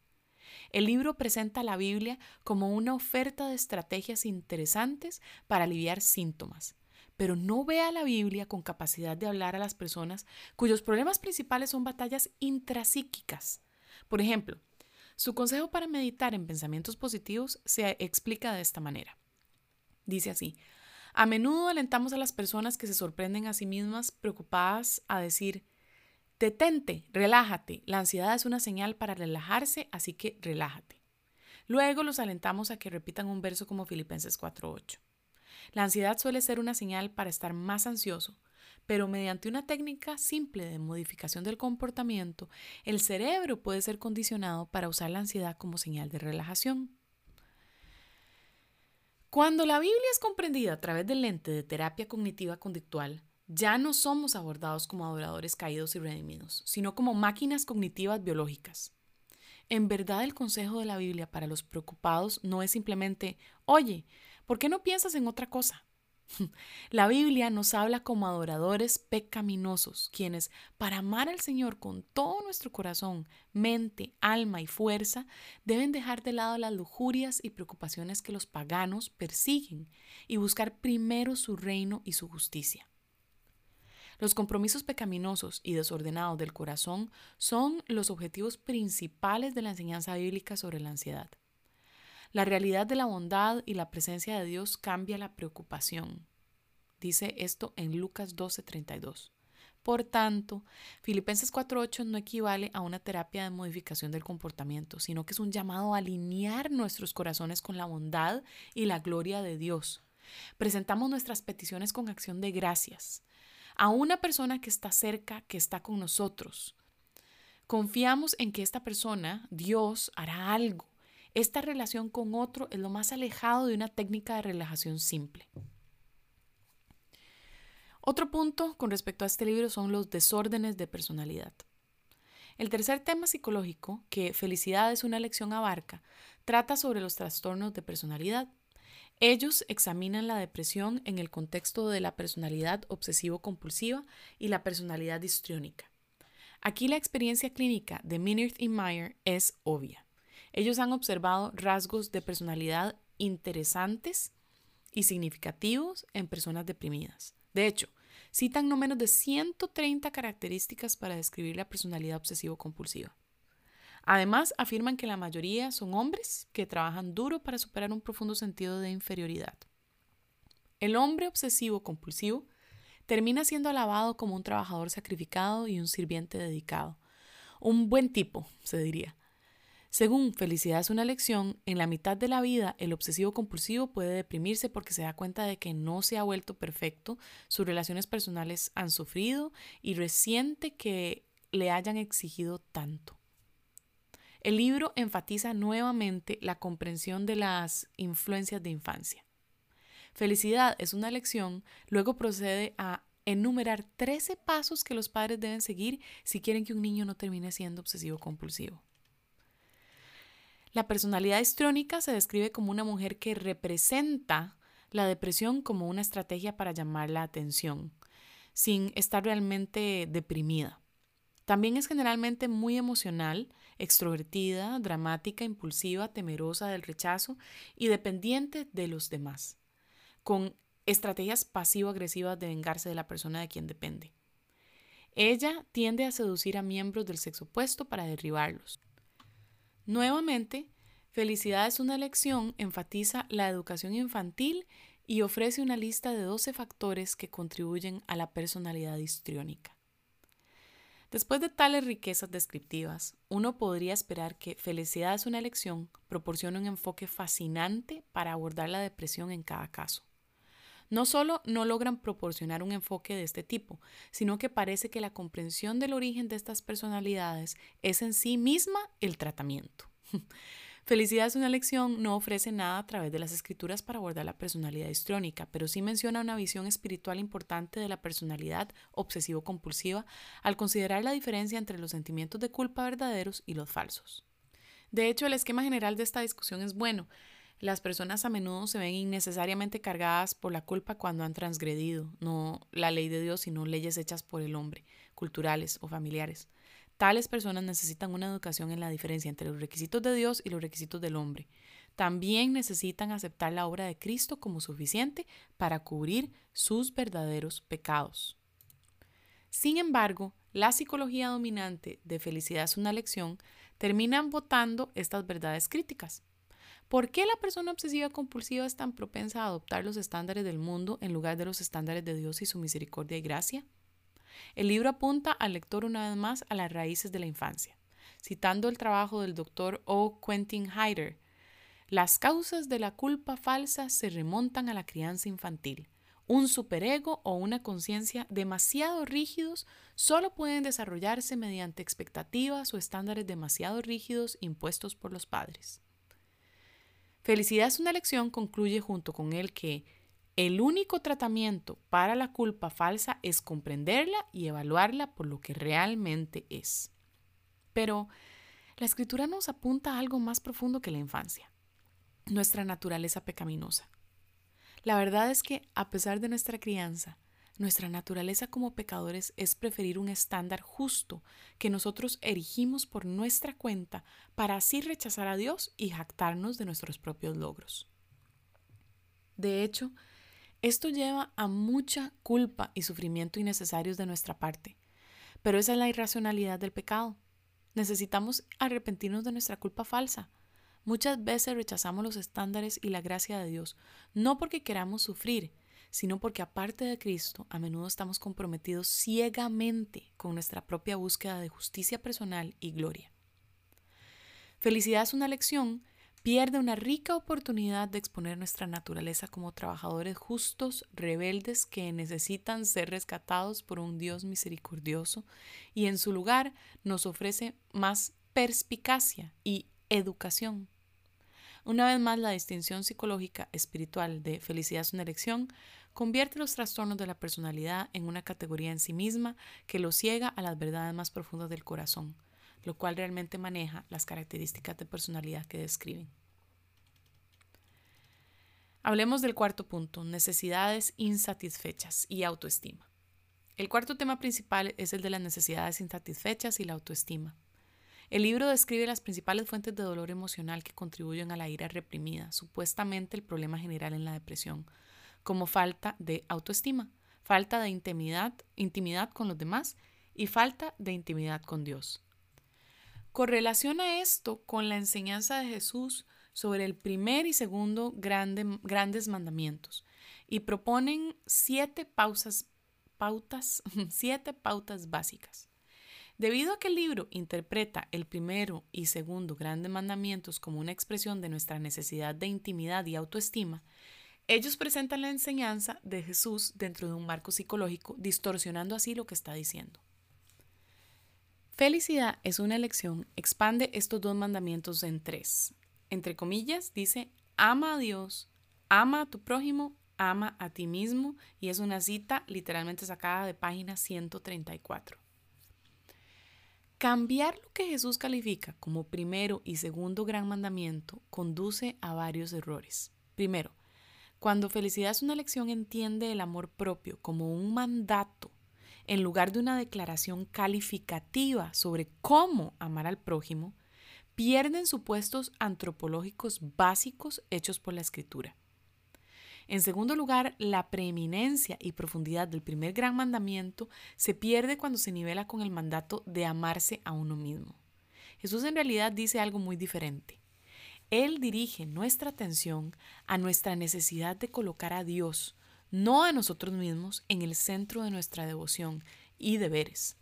Speaker 1: El libro presenta la Biblia como una oferta de estrategias interesantes para aliviar síntomas, pero no ve a la Biblia con capacidad de hablar a las personas cuyos problemas principales son batallas intrapsíquicas. Por ejemplo, su consejo para meditar en pensamientos positivos se explica de esta manera. Dice así, a menudo alentamos a las personas que se sorprenden a sí mismas preocupadas a decir, detente, relájate, la ansiedad es una señal para relajarse, así que relájate. Luego los alentamos a que repitan un verso como Filipenses 4.8. La ansiedad suele ser una señal para estar más ansioso, pero mediante una técnica simple de modificación del comportamiento, el cerebro puede ser condicionado para usar la ansiedad como señal de relajación. Cuando la Biblia es comprendida a través del lente de terapia cognitiva conductual, ya no somos abordados como adoradores caídos y redimidos, sino como máquinas cognitivas biológicas. En verdad el consejo de la Biblia para los preocupados no es simplemente, oye, ¿por qué no piensas en otra cosa? La Biblia nos habla como adoradores pecaminosos, quienes, para amar al Señor con todo nuestro corazón, mente, alma y fuerza, deben dejar de lado las lujurias y preocupaciones que los paganos persiguen y buscar primero su reino y su justicia. Los compromisos pecaminosos y desordenados del corazón son los objetivos principales de la enseñanza bíblica sobre la ansiedad. La realidad de la bondad y la presencia de Dios cambia la preocupación. Dice esto en Lucas 12:32. Por tanto, Filipenses 4:8 no equivale a una terapia de modificación del comportamiento, sino que es un llamado a alinear nuestros corazones con la bondad y la gloria de Dios. Presentamos nuestras peticiones con acción de gracias a una persona que está cerca, que está con nosotros. Confiamos en que esta persona, Dios, hará algo esta relación con otro es lo más alejado de una técnica de relajación simple. Otro punto con respecto a este libro son los desórdenes de personalidad. El tercer tema psicológico, que Felicidad es una lección abarca, trata sobre los trastornos de personalidad. Ellos examinan la depresión en el contexto de la personalidad obsesivo-compulsiva y la personalidad histriónica. Aquí la experiencia clínica de Minert y Meyer es obvia. Ellos han observado rasgos de personalidad interesantes y significativos en personas deprimidas. De hecho, citan no menos de 130 características para describir la personalidad obsesivo-compulsiva. Además, afirman que la mayoría son hombres que trabajan duro para superar un profundo sentido de inferioridad. El hombre obsesivo-compulsivo termina siendo alabado como un trabajador sacrificado y un sirviente dedicado, Un buen tipo, se diría. Según Felicidad es una lección, en la mitad de la vida el obsesivo compulsivo puede deprimirse porque se da cuenta de que no se ha vuelto perfecto, sus relaciones personales han sufrido y resiente que le hayan exigido tanto. El libro enfatiza nuevamente la comprensión de las influencias de infancia. Felicidad es una lección, luego procede a enumerar 13 pasos que los padres deben seguir si quieren que un niño no termine siendo obsesivo compulsivo. La personalidad histrónica se describe como una mujer que representa la depresión como una estrategia para llamar la atención, sin estar realmente deprimida. También es generalmente muy emocional, extrovertida, dramática, impulsiva, temerosa del rechazo y dependiente de los demás, con estrategias pasivo-agresivas de vengarse de la persona de quien depende. Ella tiende a seducir a miembros del sexo opuesto para derribarlos. Nuevamente, Felicidad es una lección enfatiza la educación infantil y ofrece una lista de 12 factores que contribuyen a la personalidad histriónica. Después de tales riquezas descriptivas, uno podría esperar que Felicidad es una elección proporcione un enfoque fascinante para abordar la depresión en cada caso. No solo no logran proporcionar un enfoque de este tipo, sino que parece que la comprensión del origen de estas personalidades es en sí misma el tratamiento. Felicidad es una lección no ofrece nada a través de las escrituras para abordar la personalidad histrónica, pero sí menciona una visión espiritual importante de la personalidad obsesivo-compulsiva al considerar la diferencia entre los sentimientos de culpa verdaderos y los falsos. De hecho, el esquema general de esta discusión es bueno. Las personas a menudo se ven innecesariamente cargadas por la culpa cuando han transgredido, no la ley de Dios, sino leyes hechas por el hombre, culturales o familiares. Tales personas necesitan una educación en la diferencia entre los requisitos de Dios y los requisitos del hombre. También necesitan aceptar la obra de Cristo como suficiente para cubrir sus verdaderos pecados. Sin embargo, la psicología dominante de felicidad es una lección terminan votando estas verdades críticas. ¿Por qué la persona obsesiva compulsiva es tan propensa a adoptar los estándares del mundo en lugar de los estándares de Dios y su misericordia y gracia? El libro apunta al lector una vez más a las raíces de la infancia, citando el trabajo del doctor O. Quentin Hyder. Las causas de la culpa falsa se remontan a la crianza infantil. Un superego o una conciencia demasiado rígidos solo pueden desarrollarse mediante expectativas o estándares demasiado rígidos impuestos por los padres. Felicidad es una lección concluye junto con él que el único tratamiento para la culpa falsa es comprenderla y evaluarla por lo que realmente es. Pero la escritura nos apunta a algo más profundo que la infancia, nuestra naturaleza pecaminosa. La verdad es que, a pesar de nuestra crianza, nuestra naturaleza como pecadores es preferir un estándar justo que nosotros erigimos por nuestra cuenta para así rechazar a Dios y jactarnos de nuestros propios logros. De hecho, esto lleva a mucha culpa y sufrimiento innecesarios de nuestra parte. Pero esa es la irracionalidad del pecado. Necesitamos arrepentirnos de nuestra culpa falsa. Muchas veces rechazamos los estándares y la gracia de Dios, no porque queramos sufrir, sino porque aparte de Cristo, a menudo estamos comprometidos ciegamente con nuestra propia búsqueda de justicia personal y gloria. Felicidad es una lección pierde una rica oportunidad de exponer nuestra naturaleza como trabajadores justos, rebeldes, que necesitan ser rescatados por un Dios misericordioso y en su lugar nos ofrece más perspicacia y educación. Una vez más, la distinción psicológica espiritual de felicidad es una elección convierte los trastornos de la personalidad en una categoría en sí misma que lo ciega a las verdades más profundas del corazón lo cual realmente maneja las características de personalidad que describen. Hablemos del cuarto punto, necesidades insatisfechas y autoestima. El cuarto tema principal es el de las necesidades insatisfechas y la autoestima. El libro describe las principales fuentes de dolor emocional que contribuyen a la ira reprimida, supuestamente el problema general en la depresión, como falta de autoestima, falta de intimidad, intimidad con los demás y falta de intimidad con Dios. Correlaciona esto con la enseñanza de Jesús sobre el primer y segundo grandes mandamientos y proponen siete pautas, siete pautas básicas. Debido a que el libro interpreta el primero y segundo grandes mandamientos como una expresión de nuestra necesidad de intimidad y autoestima, ellos presentan la enseñanza de Jesús dentro de un marco psicológico, distorsionando así lo que está diciendo. Felicidad es una elección, expande estos dos mandamientos en tres. Entre comillas, dice, ama a Dios, ama a tu prójimo, ama a ti mismo, y es una cita literalmente sacada de página 134. Cambiar lo que Jesús califica como primero y segundo gran mandamiento conduce a varios errores. Primero, cuando felicidad es una elección entiende el amor propio como un mandato en lugar de una declaración calificativa sobre cómo amar al prójimo, pierden supuestos antropológicos básicos hechos por la escritura. En segundo lugar, la preeminencia y profundidad del primer gran mandamiento se pierde cuando se nivela con el mandato de amarse a uno mismo. Jesús en realidad dice algo muy diferente. Él dirige nuestra atención a nuestra necesidad de colocar a Dios, no a nosotros mismos, en el centro de nuestra devoción y deberes.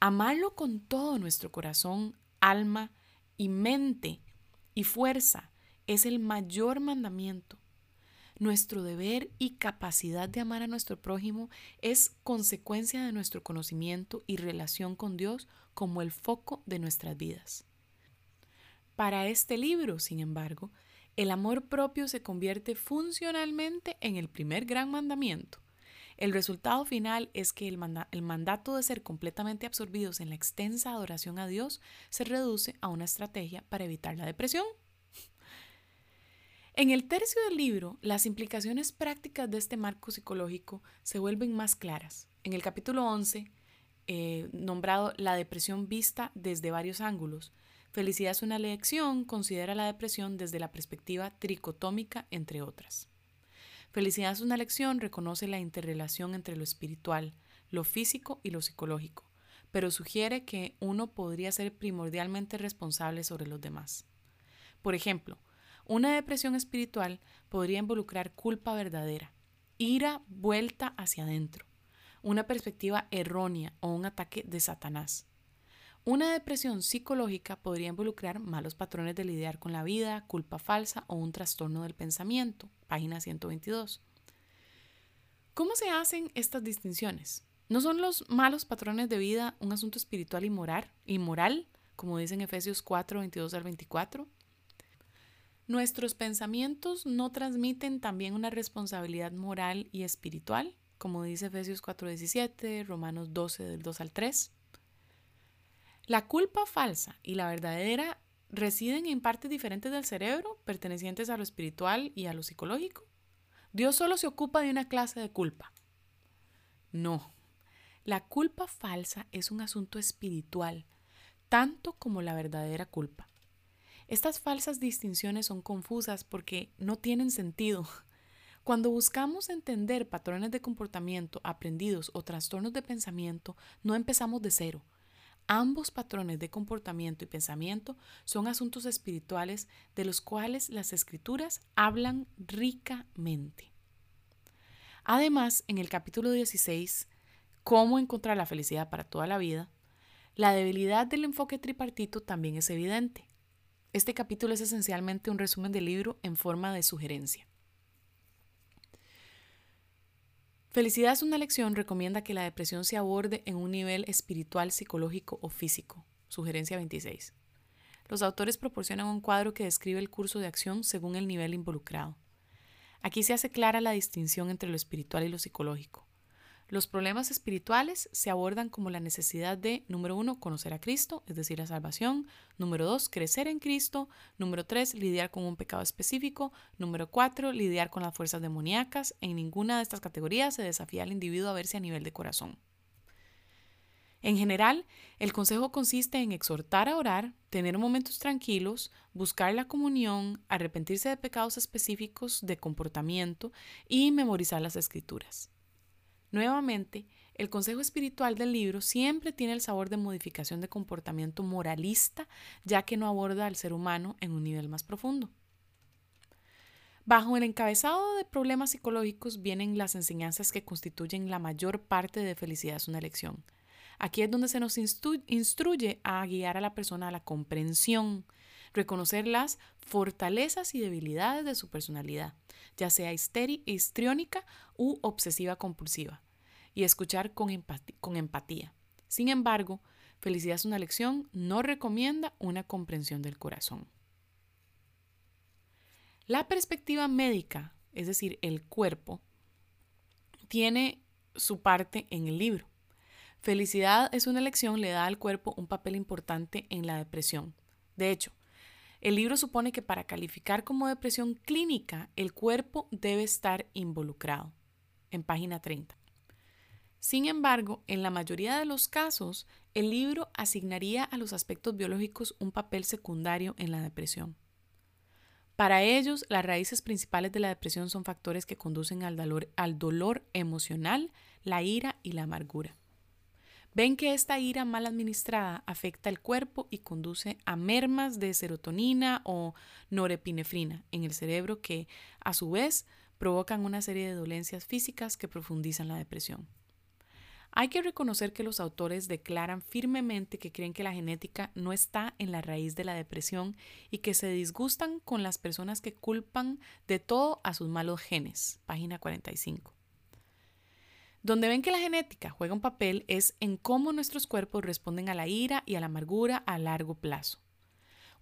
Speaker 1: Amarlo con todo nuestro corazón, alma y mente y fuerza es el mayor mandamiento. Nuestro deber y capacidad de amar a nuestro prójimo es consecuencia de nuestro conocimiento y relación con Dios como el foco de nuestras vidas. Para este libro, sin embargo, el amor propio se convierte funcionalmente en el primer gran mandamiento. El resultado final es que el, mandato de ser completamente absorbidos en la extensa adoración a Dios se reduce a una estrategia para evitar la depresión. En el tercio del libro, las implicaciones prácticas de este marco psicológico se vuelven más claras. En el capítulo 11, eh, nombrado La depresión vista desde varios ángulos, Felicidad es una lección, considera la depresión desde la perspectiva tricotómica, entre otras. Felicidad es una lección, reconoce la interrelación entre lo espiritual, lo físico y lo psicológico, pero sugiere que uno podría ser primordialmente responsable sobre los demás. Por ejemplo, una depresión espiritual podría involucrar culpa verdadera, ira vuelta hacia adentro, una perspectiva errónea o un ataque de Satanás. Una depresión psicológica podría involucrar malos patrones de lidiar con la vida, culpa falsa o un trastorno del pensamiento. Página 122. ¿Cómo se hacen estas distinciones? ¿No son los malos patrones de vida un asunto espiritual y moral, y moral como dicen Efesios 4, 22 al 24? ¿Nuestros pensamientos no transmiten también una responsabilidad moral y espiritual, como dice Efesios 4, 17, Romanos 12, del 2 al 3? La culpa falsa y la verdadera residen en partes diferentes del cerebro, pertenecientes a lo espiritual y a lo psicológico. Dios solo se ocupa de una clase de culpa. No, la culpa falsa es un asunto espiritual, tanto como la verdadera culpa. Estas falsas distinciones son confusas porque no tienen sentido. Cuando buscamos entender patrones de comportamiento aprendidos o trastornos de pensamiento, no empezamos de cero Ambos patrones de comportamiento y pensamiento son asuntos espirituales de los cuales las escrituras hablan ricamente. Además, en el capítulo 16, Cómo encontrar la felicidad para toda la vida, la debilidad del enfoque tripartito también es evidente. Este capítulo es esencialmente un resumen del libro en forma de sugerencia. Felicidad es una lección recomienda que la depresión se aborde en un nivel espiritual, psicológico o físico. Sugerencia 26. Los autores proporcionan un cuadro que describe el curso de acción según el nivel involucrado. Aquí se hace clara la distinción entre lo espiritual y lo psicológico. Los problemas espirituales se abordan como la necesidad de, número uno, conocer a Cristo, es decir, la salvación. Número dos, crecer en Cristo. Número tres, lidiar con un pecado específico. Número cuatro, lidiar con las fuerzas demoníacas. En ninguna de estas categorías se desafía al individuo a verse a nivel de corazón. En general, el consejo consiste en exhortar a orar, tener momentos tranquilos, buscar la comunión, arrepentirse de pecados específicos de comportamiento y memorizar las escrituras. Nuevamente, el consejo espiritual del libro siempre tiene el sabor de modificación de comportamiento moralista, ya que no aborda al ser humano en un nivel más profundo. Bajo el encabezado de problemas psicológicos vienen las enseñanzas que constituyen la mayor parte de Felicidad es una elección. Aquí es donde se nos instruye a guiar a la persona a la comprensión, reconocer las fortalezas y debilidades de su personalidad, ya sea histriónica u obsesiva compulsiva, y escuchar con, con empatía. Sin embargo, Felicidad es una lección, no recomienda una comprensión del corazón. La perspectiva médica, es decir, el cuerpo, tiene su parte en el libro. Felicidad es una lección, le da al cuerpo un papel importante en la depresión. De hecho, el libro supone que para calificar como depresión clínica, el cuerpo debe estar involucrado, en página 30. Sin embargo, en la mayoría de los casos, el libro asignaría a los aspectos biológicos un papel secundario en la depresión. Para ellos, las raíces principales de la depresión son factores que conducen al dolor, al dolor emocional, la ira y la amargura. Ven que esta ira mal administrada afecta el cuerpo y conduce a mermas de serotonina o norepinefrina en el cerebro que, a su vez, provocan una serie de dolencias físicas que profundizan la depresión. Hay que reconocer que los autores declaran firmemente que creen que la genética no está en la raíz de la depresión y que se disgustan con las personas que culpan de todo a sus malos genes. Página 45. Donde ven que la genética juega un papel es en cómo nuestros cuerpos responden a la ira y a la amargura a largo plazo.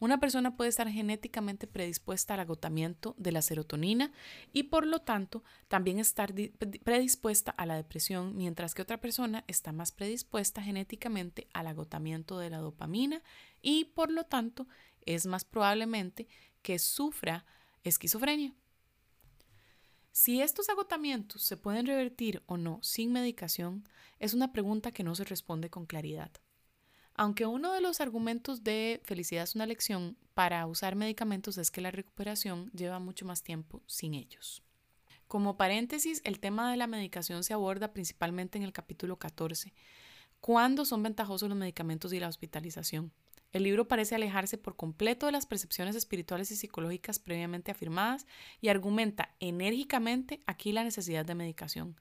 Speaker 1: Una persona puede estar genéticamente predispuesta al agotamiento de la serotonina y por lo tanto también estar predispuesta a la depresión, mientras que otra persona está más predispuesta genéticamente al agotamiento de la dopamina y por lo tanto es más probablemente que sufra esquizofrenia. Si estos agotamientos se pueden revertir o no sin medicación es una pregunta que no se responde con claridad. Aunque uno de los argumentos de felicidad es una lección para usar medicamentos es que la recuperación lleva mucho más tiempo sin ellos. Como paréntesis, el tema de la medicación se aborda principalmente en el capítulo 14, cuándo son ventajosos los medicamentos y la hospitalización. El libro parece alejarse por completo de las percepciones espirituales y psicológicas previamente afirmadas y argumenta enérgicamente aquí la necesidad de medicación.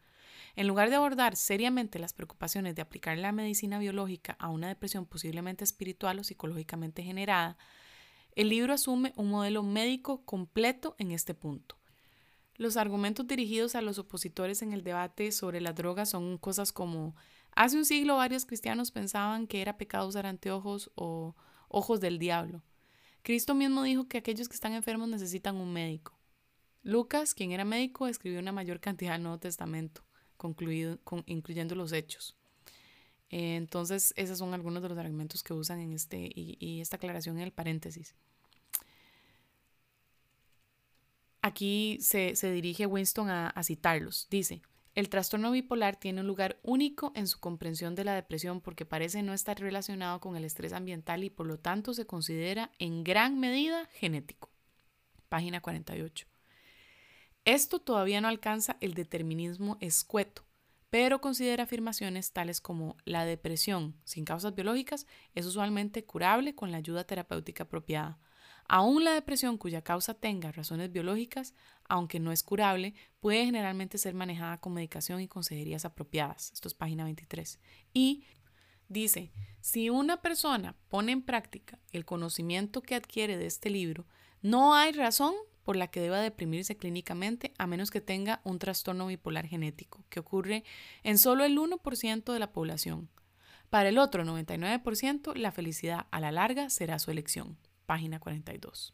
Speaker 1: En lugar de abordar seriamente las preocupaciones de aplicar la medicina biológica a una depresión posiblemente espiritual o psicológicamente generada, el libro asume un modelo médico completo en este punto. Los argumentos dirigidos a los opositores en el debate sobre las drogas son cosas como Hace un siglo varios cristianos pensaban que era pecado usar anteojos o ojos del diablo. Cristo mismo dijo que aquellos que están enfermos necesitan un médico. Lucas, quien era médico, escribió una mayor cantidad del Nuevo Testamento, incluyendo los hechos. entonces, esos son algunos de los argumentos que usan en este y, esta aclaración en el paréntesis. Aquí se, dirige Winston a citarlos. Dice, el trastorno bipolar tiene un lugar único en su comprensión de la depresión porque parece no estar relacionado con el estrés ambiental y por lo tanto se considera en gran medida genético. Página 48. Esto todavía no alcanza el determinismo escueto, pero considera afirmaciones tales como la depresión sin causas biológicas es usualmente curable con la ayuda terapéutica apropiada Aún la depresión cuya causa tenga razones biológicas, aunque no es curable, puede generalmente ser manejada con medicación y consejerías apropiadas. Esto es página 23. Y dice, si una persona pone en práctica el conocimiento que adquiere de este libro, no hay razón por la que deba deprimirse clínicamente a menos que tenga un trastorno bipolar genético, que ocurre en solo el 1% de la población. Para el otro 99%, la felicidad a la larga será su elección página 42.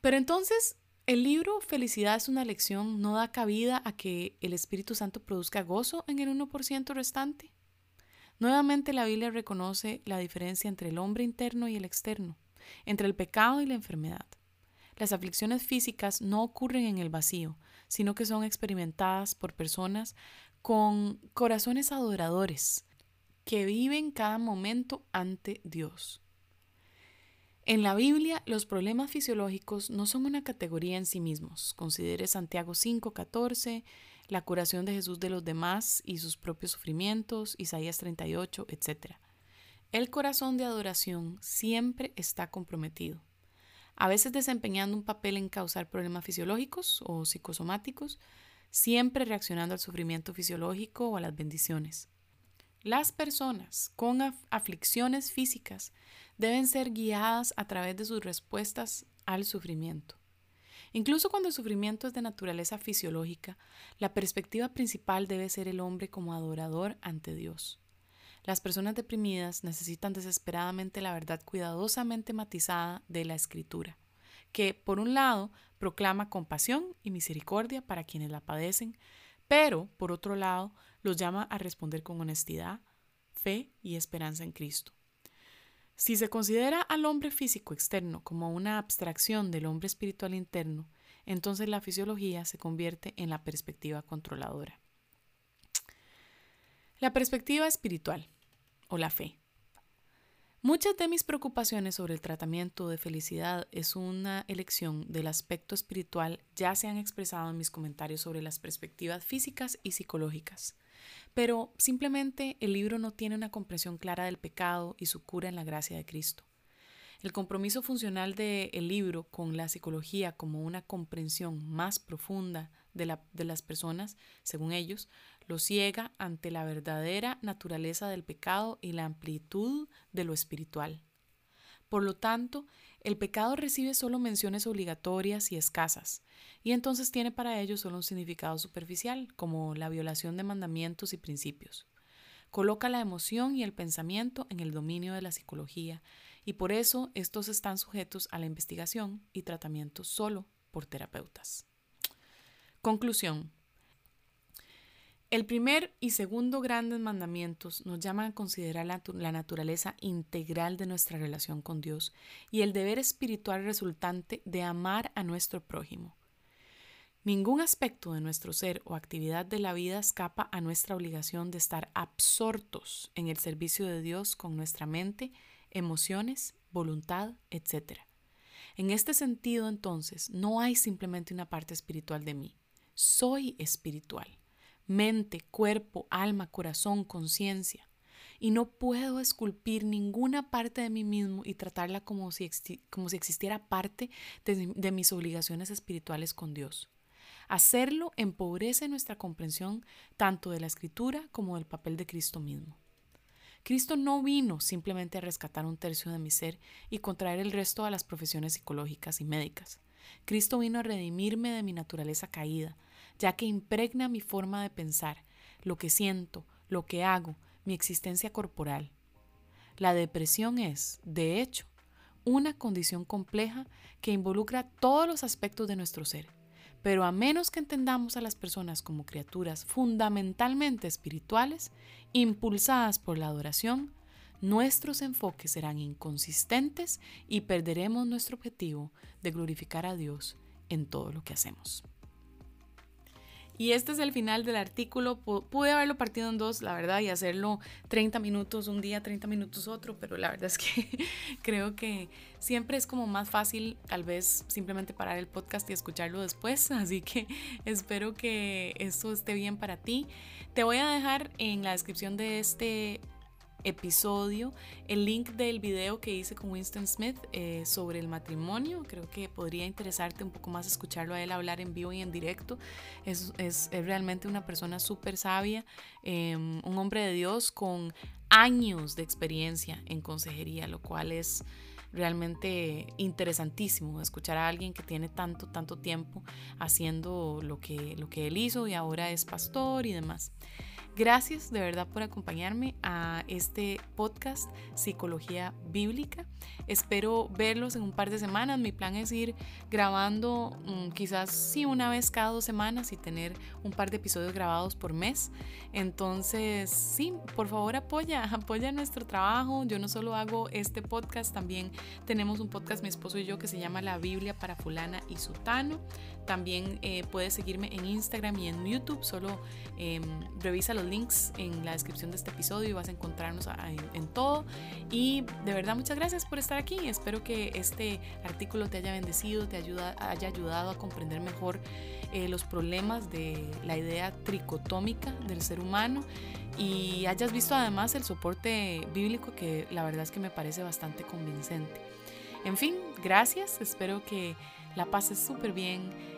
Speaker 1: Pero entonces, el libro Felicidad es una lección no da cabida a que el Espíritu Santo produzca gozo en el 1% restante. Nuevamente la Biblia reconoce la diferencia entre el hombre interno y el externo, entre el pecado y la enfermedad. Las aflicciones físicas no ocurren en el vacío, sino que son experimentadas por personas con corazones adoradores, que viven cada momento ante Dios. En la Biblia, los problemas fisiológicos no son una categoría en sí mismos. Considere Santiago 5:14, la curación de Jesús de los demás y sus propios sufrimientos, Isaías 38, etc. El corazón de adoración siempre está comprometido, a veces desempeñando un papel en causar problemas fisiológicos o psicosomáticos, siempre reaccionando al sufrimiento fisiológico o a las bendiciones. Las personas con aflicciones físicas deben ser guiadas a través de sus respuestas al sufrimiento. Incluso cuando el sufrimiento es de naturaleza fisiológica, la perspectiva principal debe ser el hombre como adorador ante Dios. Las personas deprimidas necesitan desesperadamente la verdad cuidadosamente matizada de la escritura, que, por un lado, proclama compasión y misericordia para quienes la padecen, pero, por otro lado, los llama a responder con honestidad, fe y esperanza en Cristo. Si se considera al hombre físico externo como una abstracción del hombre espiritual interno, entonces la fisiología se convierte en la perspectiva controladora. La perspectiva espiritual o la fe. Muchas de mis preocupaciones sobre el tratamiento de felicidad es una elección del aspecto espiritual ya se han expresado en mis comentarios sobre las perspectivas físicas y psicológicas. Pero simplemente el libro no tiene una comprensión clara del pecado y su cura en la gracia de Cristo. El compromiso funcional del libro con la psicología como una comprensión más profunda de, de las personas, según ellos, lo ciega ante la verdadera naturaleza del pecado y la amplitud de lo espiritual. Por lo tanto, el pecado recibe solo menciones obligatorias y escasas, y entonces tiene para ellos solo un significado superficial, como la violación de mandamientos y principios. Coloca la emoción y el pensamiento en el dominio de la psicología, y por eso estos están sujetos a la investigación y tratamiento solo por terapeutas. Conclusión. El primer y segundo grandes mandamientos nos llaman a considerar la, naturaleza integral de nuestra relación con Dios y el deber espiritual resultante de amar a nuestro prójimo. Ningún aspecto de nuestro ser o actividad de la vida escapa a nuestra obligación de estar absortos en el servicio de Dios con nuestra mente, emociones, voluntad, etc. En este sentido, entonces, no hay simplemente una parte espiritual de mí. Soy espiritual mente, cuerpo, alma, corazón, conciencia. Y no puedo esculpir ninguna parte de mí mismo y tratarla como si, como si existiera parte de, de mis obligaciones espirituales con Dios. Hacerlo empobrece nuestra comprensión tanto de la escritura como del papel de Cristo mismo. Cristo no vino simplemente a rescatar un tercio de mi ser y contraer el resto a las profesiones psicológicas y médicas. Cristo vino a redimirme de mi naturaleza caída, ya que impregna mi forma de pensar, lo que siento, lo que hago, mi existencia corporal. La depresión es, de hecho, una condición compleja que involucra todos los aspectos de nuestro ser. Pero a menos que entendamos a las personas como criaturas fundamentalmente espirituales, impulsadas por la adoración, nuestros enfoques serán inconsistentes y perderemos nuestro objetivo de glorificar a Dios en todo lo que hacemos. Y este es el final del artículo. Pude haberlo partido en dos, la verdad, y hacerlo 30 minutos un día, 30 minutos otro, pero la verdad es que creo que siempre es como más fácil tal vez simplemente parar el podcast y escucharlo después. Así que espero que esto esté bien para ti. Te voy a dejar en la descripción de este episodio el link del video que hice con Winston Smith eh, sobre el matrimonio. Creo que podría interesarte un poco más escucharlo a él hablar en vivo y en directo. Es, es, realmente una persona súper sabia, em, un hombre de Dios con años de experiencia en consejería, lo cual es realmente interesantísimo escuchar a alguien que tiene tanto, tanto tiempo haciendo lo que, lo que él hizo y ahora es pastor y demás. Gracias de verdad por acompañarme a este podcast Psicología Bíblica. Espero verlos en un par de semanas. Mi plan es ir grabando mm, quizás sí una vez cada dos semanas y tener un par de episodios grabados por mes. Entonces, sí, por favor apoya, apoya nuestro trabajo. Yo no solo hago este podcast, también tenemos un podcast mi esposo y yo que se llama La Biblia para fulana y sutano. También eh, puedes seguirme en Instagram y en YouTube. Solo em, revisa los links en la descripción de este episodio y vas a encontrarnos en, todo. Y de verdad muchas gracias por estar aquí. Espero que este artículo te haya bendecido, te ayuda, haya ayudado a comprender mejor eh, los problemas de la idea tricotómica del ser humano y hayas visto además el soporte bíblico que la verdad es que me parece bastante convincente. En fin, gracias, espero que la pases súper bien